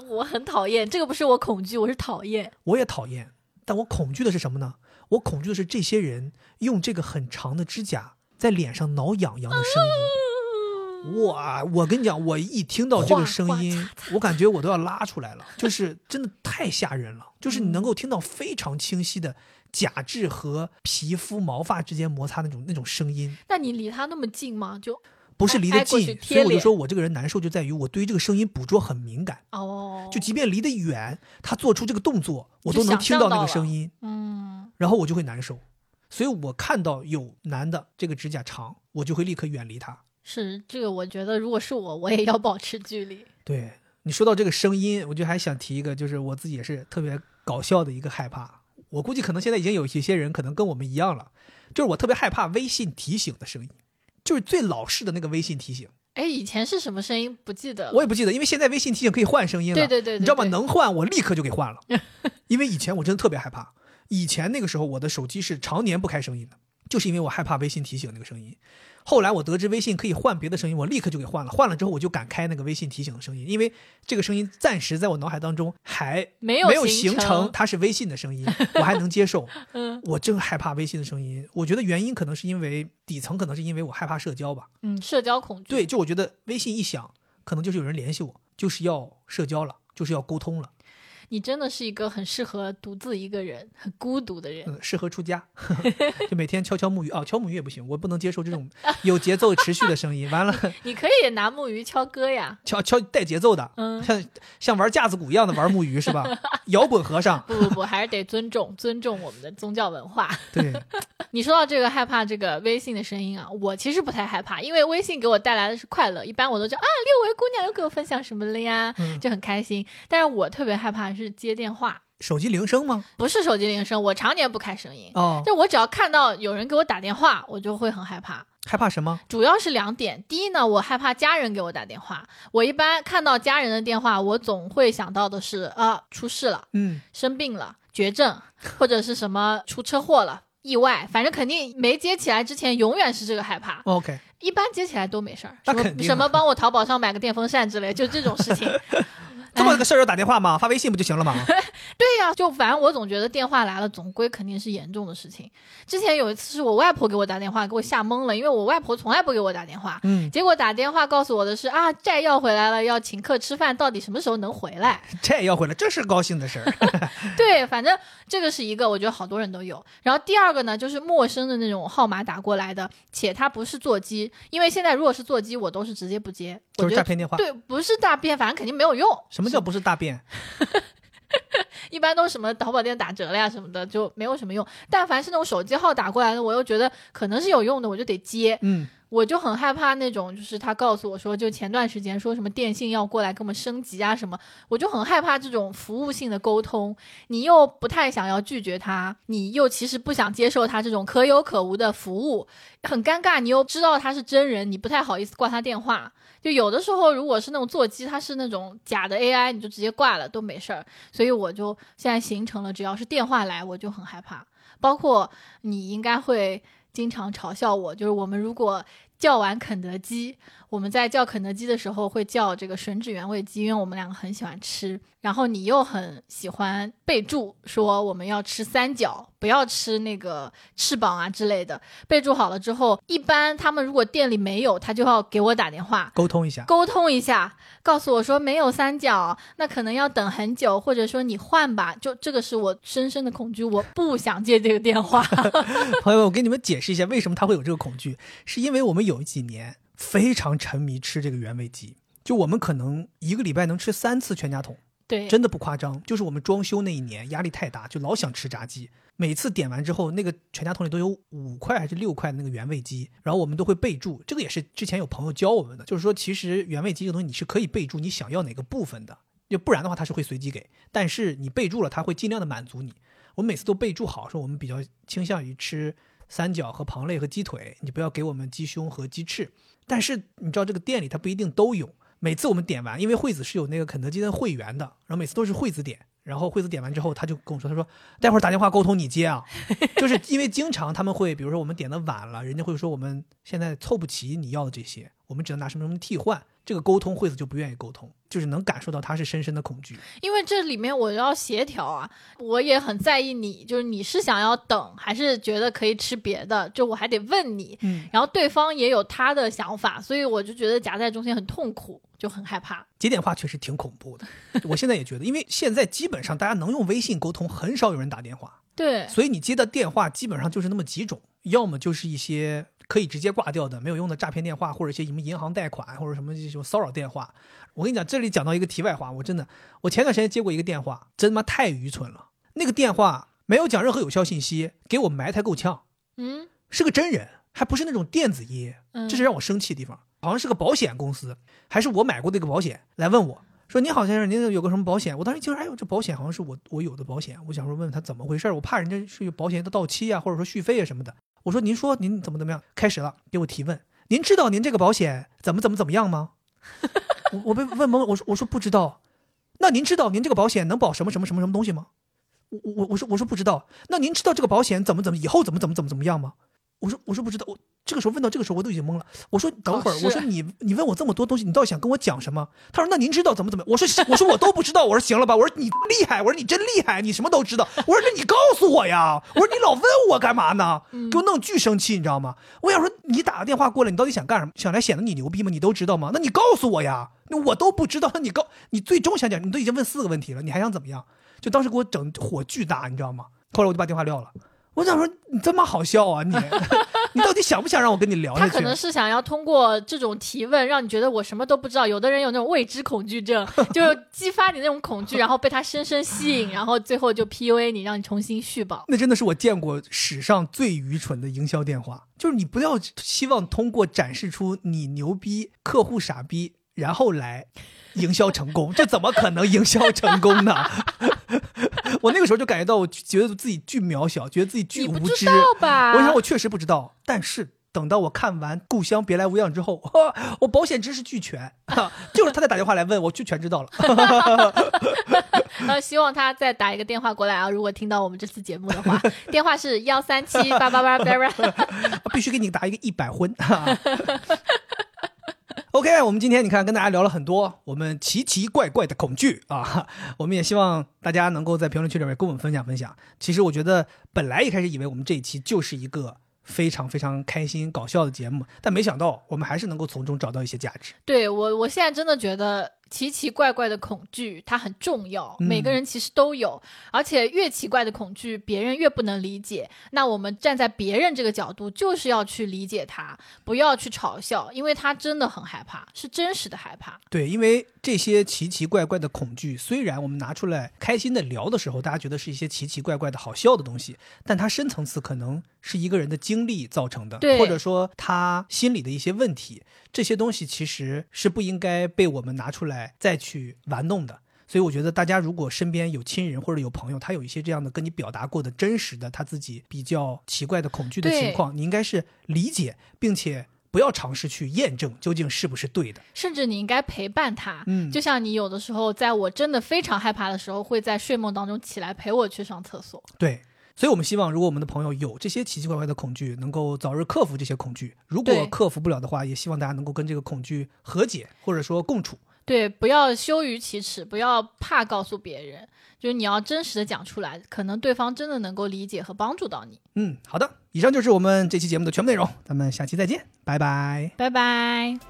我很讨厌这个，不是我恐惧，我是讨厌。我也讨厌，但我恐惧的是什么呢？我恐惧的是这些人用这个很长的指甲在脸上挠痒痒的声音。哇！我跟你讲，我一听到这个声音，我感觉我都要拉出来了，就是真的太吓人了。就是你能够听到非常清晰的假肢和皮肤毛发之间摩擦那种那种声音，那你离他那么近吗？就不是离得近，所以我就说我这个人难受就在于我对于这个声音捕捉很敏感，哦，就即便离得远，他做出这个动作，我都能听到那个声音。嗯，然后我就会难受。所以我看到有男的这个指甲长，我就会立刻远离他。是这个，我觉得如果是我，我也要保持距离。对你说到这个声音，我就还想提一个，就是我自己也是特别搞笑的一个害怕。我估计可能现在已经有一些人可能跟我们一样了，就是我特别害怕微信提醒的声音，就是最老式的那个微信提醒。哎，以前是什么声音？不记得了。我也不记得，因为现在微信提醒可以换声音了。对对对对你知道吗？能换我立刻就给换了，因为以前我真的特别害怕。以前那个时候我的手机是常年不开声音的，就是因为我害怕微信提醒那个声音。后来我得知微信可以换别的声音，我立刻就给换了。换了之后我就敢开那个微信提醒的声音，因为这个声音暂时在我脑海当中还 没有没有形成它是微信的声音，我还能接受。嗯我真害怕微信的声音，我觉得原因可能是因为底层可能是因为我害怕社交吧。嗯，社交恐惧。对，就我觉得微信一响，可能就是有人联系我，就是要社交了，就是要沟通了。你真的是一个很适合独自一个人、很孤独的人。嗯，适合出家，就每天敲敲木鱼哦，敲木鱼也不行，我不能接受这种有节奏、持续的声音。完了，你可以拿木鱼敲歌呀，敲敲带节奏的，嗯像像玩架子鼓一样的玩木鱼是吧？摇滚和尚，不不不，还是得尊重尊重我们的宗教文化。对，你说到这个害怕这个微信的声音啊，我其实不太害怕，因为微信给我带来的是快乐。一般我都叫啊，六位姑娘又给我分享什么了呀，嗯就很开心。但是我特别害怕是接电话，手机铃声吗？不是手机铃声，我常年不开声音。哦，就我只要看到有人给我打电话，我就会很害怕。害怕什么？主要是两点，第一呢，我害怕家人给我打电话。我一般看到家人的电话，我总会想到的是啊，出事了，嗯，生病了，绝症，或者是什么出车祸了。意外，反正肯定没接起来之前，永远是这个害怕。OK，一般接起来都没事儿，什么那肯定啊什么帮我淘宝上买个电风扇之类，就这种事情。这么个事儿要打电话吗？发微信不就行了吗？对呀、就反正我总觉得电话来了，总归肯定是严重的事情。之前有一次是我外婆给我打电话，给我吓懵了，因为我外婆从来不给我打电话。嗯，结果打电话告诉我的是啊，债要回来了，要请客吃饭，到底什么时候能回来？这也要回来，这是高兴的事儿。对，反正这个是一个，我觉得好多人都有。然后第二个呢，就是陌生的那种号码打过来的，且它不是座机，因为现在如果是座机，我都是直接不接。我觉得就是诈骗电话。对，不是诈骗，反正肯定没有用。什么叫不是大便？一般都什么淘宝店打折了呀什么的，就没有什么用。但凡是那种手机号打过来的，我又觉得可能是有用的，我就得接。嗯，我就很害怕那种，就是他告诉我说，就前段时间说什么电信要过来给我们升级啊什么，我就很害怕这种服务性的沟通。你又不太想要拒绝他，你又其实不想接受他这种可有可无的服务，很尴尬。你又知道他是真人，你不太好意思挂他电话。就有的时候，如果是那种座机，它是那种假的 AI，你就直接挂了都没事儿。所以我就现在形成了，只要是电话来，我就很害怕。包括你应该会经常嘲笑我，就是我们如果叫完肯德基，我们在叫肯德基的时候会叫这个吮指原味鸡，因为我们两个很喜欢吃。然后你又很喜欢备注说我们要吃三角，不要吃那个翅膀啊之类的。备注好了之后，一般他们如果店里没有，他就要给我打电话。沟通一下。沟通一下，告诉我说没有三角，那可能要等很久，或者说你换吧。就这个是我深深的恐惧，我不想接这个电话。朋友们，我给你们解释一下，为什么他会有这个恐惧，是因为我们有几年非常沉迷吃这个原味鸡，就我们可能一个礼拜能吃三次全家桶，对，真的不夸张。就是我们装修那一年压力太大，就老想吃炸鸡，每次点完之后，那个全家桶里都有五块还是六块的那个原味鸡，然后我们都会备注，这个也是之前有朋友教我们的，就是说其实原味鸡这个东西你是可以备注你想要哪个部分的，就不然的话它是会随机给，但是你备注了，它会尽量的满足你。我们每次都备注好，说我们比较倾向于吃三角和旁肋和鸡腿，你不要给我们鸡胸和鸡翅。但是你知道这个店里它不一定都有，每次我们点完，因为惠子是有那个肯德基的会员的，然后每次都是惠子点，然后惠子点完之后，他就跟我说，他说待会儿打电话沟通你接啊，就是因为经常他们会，比如说我们点的晚了，人家会说我们现在凑不齐你要的这些，我们只能拿什么什么替换，这个沟通惠子就不愿意沟通，就是能感受到他是深深的恐惧。因为这里面我要协调啊，我也很在意你，就是你是想要等，还是觉得可以吃别的，就我还得问你，嗯，然后对方也有他的想法，所以我就觉得夹在中间很痛苦，就很害怕。接电话确实挺恐怖的，我现在也觉得，因为现在基本上大家能用微信沟通，很少有人打电话，对，所以你接的电话基本上就是那么几种，要么就是一些可以直接挂掉的没有用的诈骗电话，或者一些什么银行贷款或者什么这种骚扰电话。我跟你讲，这里讲到一个题外话，我真的，我前段时间接过一个电话，真他妈太愚蠢了。那个电话没有讲任何有效信息，给我埋汰够呛，嗯是个真人，还不是那种电子音，嗯，这是让我生气的地方。好像是个保险公司，还是我买过的一个保险，来问我说：“您好，先生，您有个什么保险？”我当时一听说，哎呦，这保险好像是我我有的保险，我想说问问他怎么回事，我怕人家是有保险的到期啊，或者说续费啊什么的。我说：“您说您怎么怎么样？”开始了，给我提问：“您知道您这个保险怎么怎么怎么样吗？” 我我被问懵，我说我说不知道。那您知道您这个保险能保什么什么什么什么东西吗？我我我说我说不知道。那您知道这个保险怎么怎么以后怎么怎么怎么怎么样吗？我说我说不知道，我这个时候问到这个时候，我都已经懵了。我说等会儿，我说你你问我这么多东西，你到底想跟我讲什么？他说那您知道怎么怎么？我说我说我都不知道。我说行了吧？我说你厉害，我说你真厉害，你什么都知道。我说那你告诉我呀。我说你老问我干嘛呢？给我弄巨生气，你知道吗？我想说你打个电话过来，你到底想干什么？想来显得你牛逼吗？你都知道吗？那你告诉我呀。那我都不知道，那你告你最终想讲，你都已经问四个问题了，你还想怎么样？就当时给我整火巨大，你知道吗？后来我就把电话撂了。我想说你这么好笑啊你，你到底想不想让我跟你聊下去？他可能是想要通过这种提问，让你觉得我什么都不知道。有的人有那种未知恐惧症，就 激发你那种恐惧，然后被他深深吸引，然后最后就 PUA 你，让你重新续保。那真的是我见过史上最愚蠢的营销电话，就是你不要希望通过展示出你牛逼，客户傻逼，然后来营销成功，这怎么可能营销成功呢？我那个时候就感觉到，我觉得自己巨渺小，觉得自己巨无知。你不知道吧？我想我确实不知道，但是等到我看完《故乡别来无恙》之后，我保险知识俱全，就是他在打电话来问我，就全知道了。呃，希望他再打一个电话过来啊！如果听到我们这次节目的话，电话是幺三七八八八八八，必须给你打一个一百婚。OK，我们今天你看跟大家聊了很多我们奇奇怪怪的恐惧啊，我们也希望大家能够在评论区里面跟我们分享分享。其实我觉得本来一开始以为我们这一期就是一个非常非常开心搞笑的节目，但没想到我们还是能够从中找到一些价值。对我，我现在真的觉得。奇奇怪怪的恐惧，它很重要。每个人其实都有，而且越奇怪的恐惧，别人越不能理解。那我们站在别人这个角度，就是要去理解他，不要去嘲笑，因为他真的很害怕，是真实的害怕。对，因为这些奇奇怪怪的恐惧，虽然我们拿出来开心的聊的时候，大家觉得是一些奇奇怪怪的好笑的东西，但它深层次可能是一个人的经历造成的，或者说他心里的一些问题。这些东西其实是不应该被我们拿出来再去玩弄的，所以我觉得大家如果身边有亲人或者有朋友，他有一些这样的跟你表达过的真实的他自己比较奇怪的恐惧的情况，你应该是理解，并且不要尝试去验证究竟是不是对的，甚至你应该陪伴他，嗯，就像你有的时候在我真的非常害怕的时候，会在睡梦当中起来陪我去上厕所，对。所以，我们希望，如果我们的朋友有这些奇奇怪怪的恐惧，能够早日克服这些恐惧。如果克服不了的话，也希望大家能够跟这个恐惧和解，或者说共处。对，不要羞于启齿，不要怕告诉别人，就是你要真实的讲出来，可能对方真的能够理解和帮助到你。嗯，好的，以上就是我们这期节目的全部内容，咱们下期再见，拜拜，拜拜。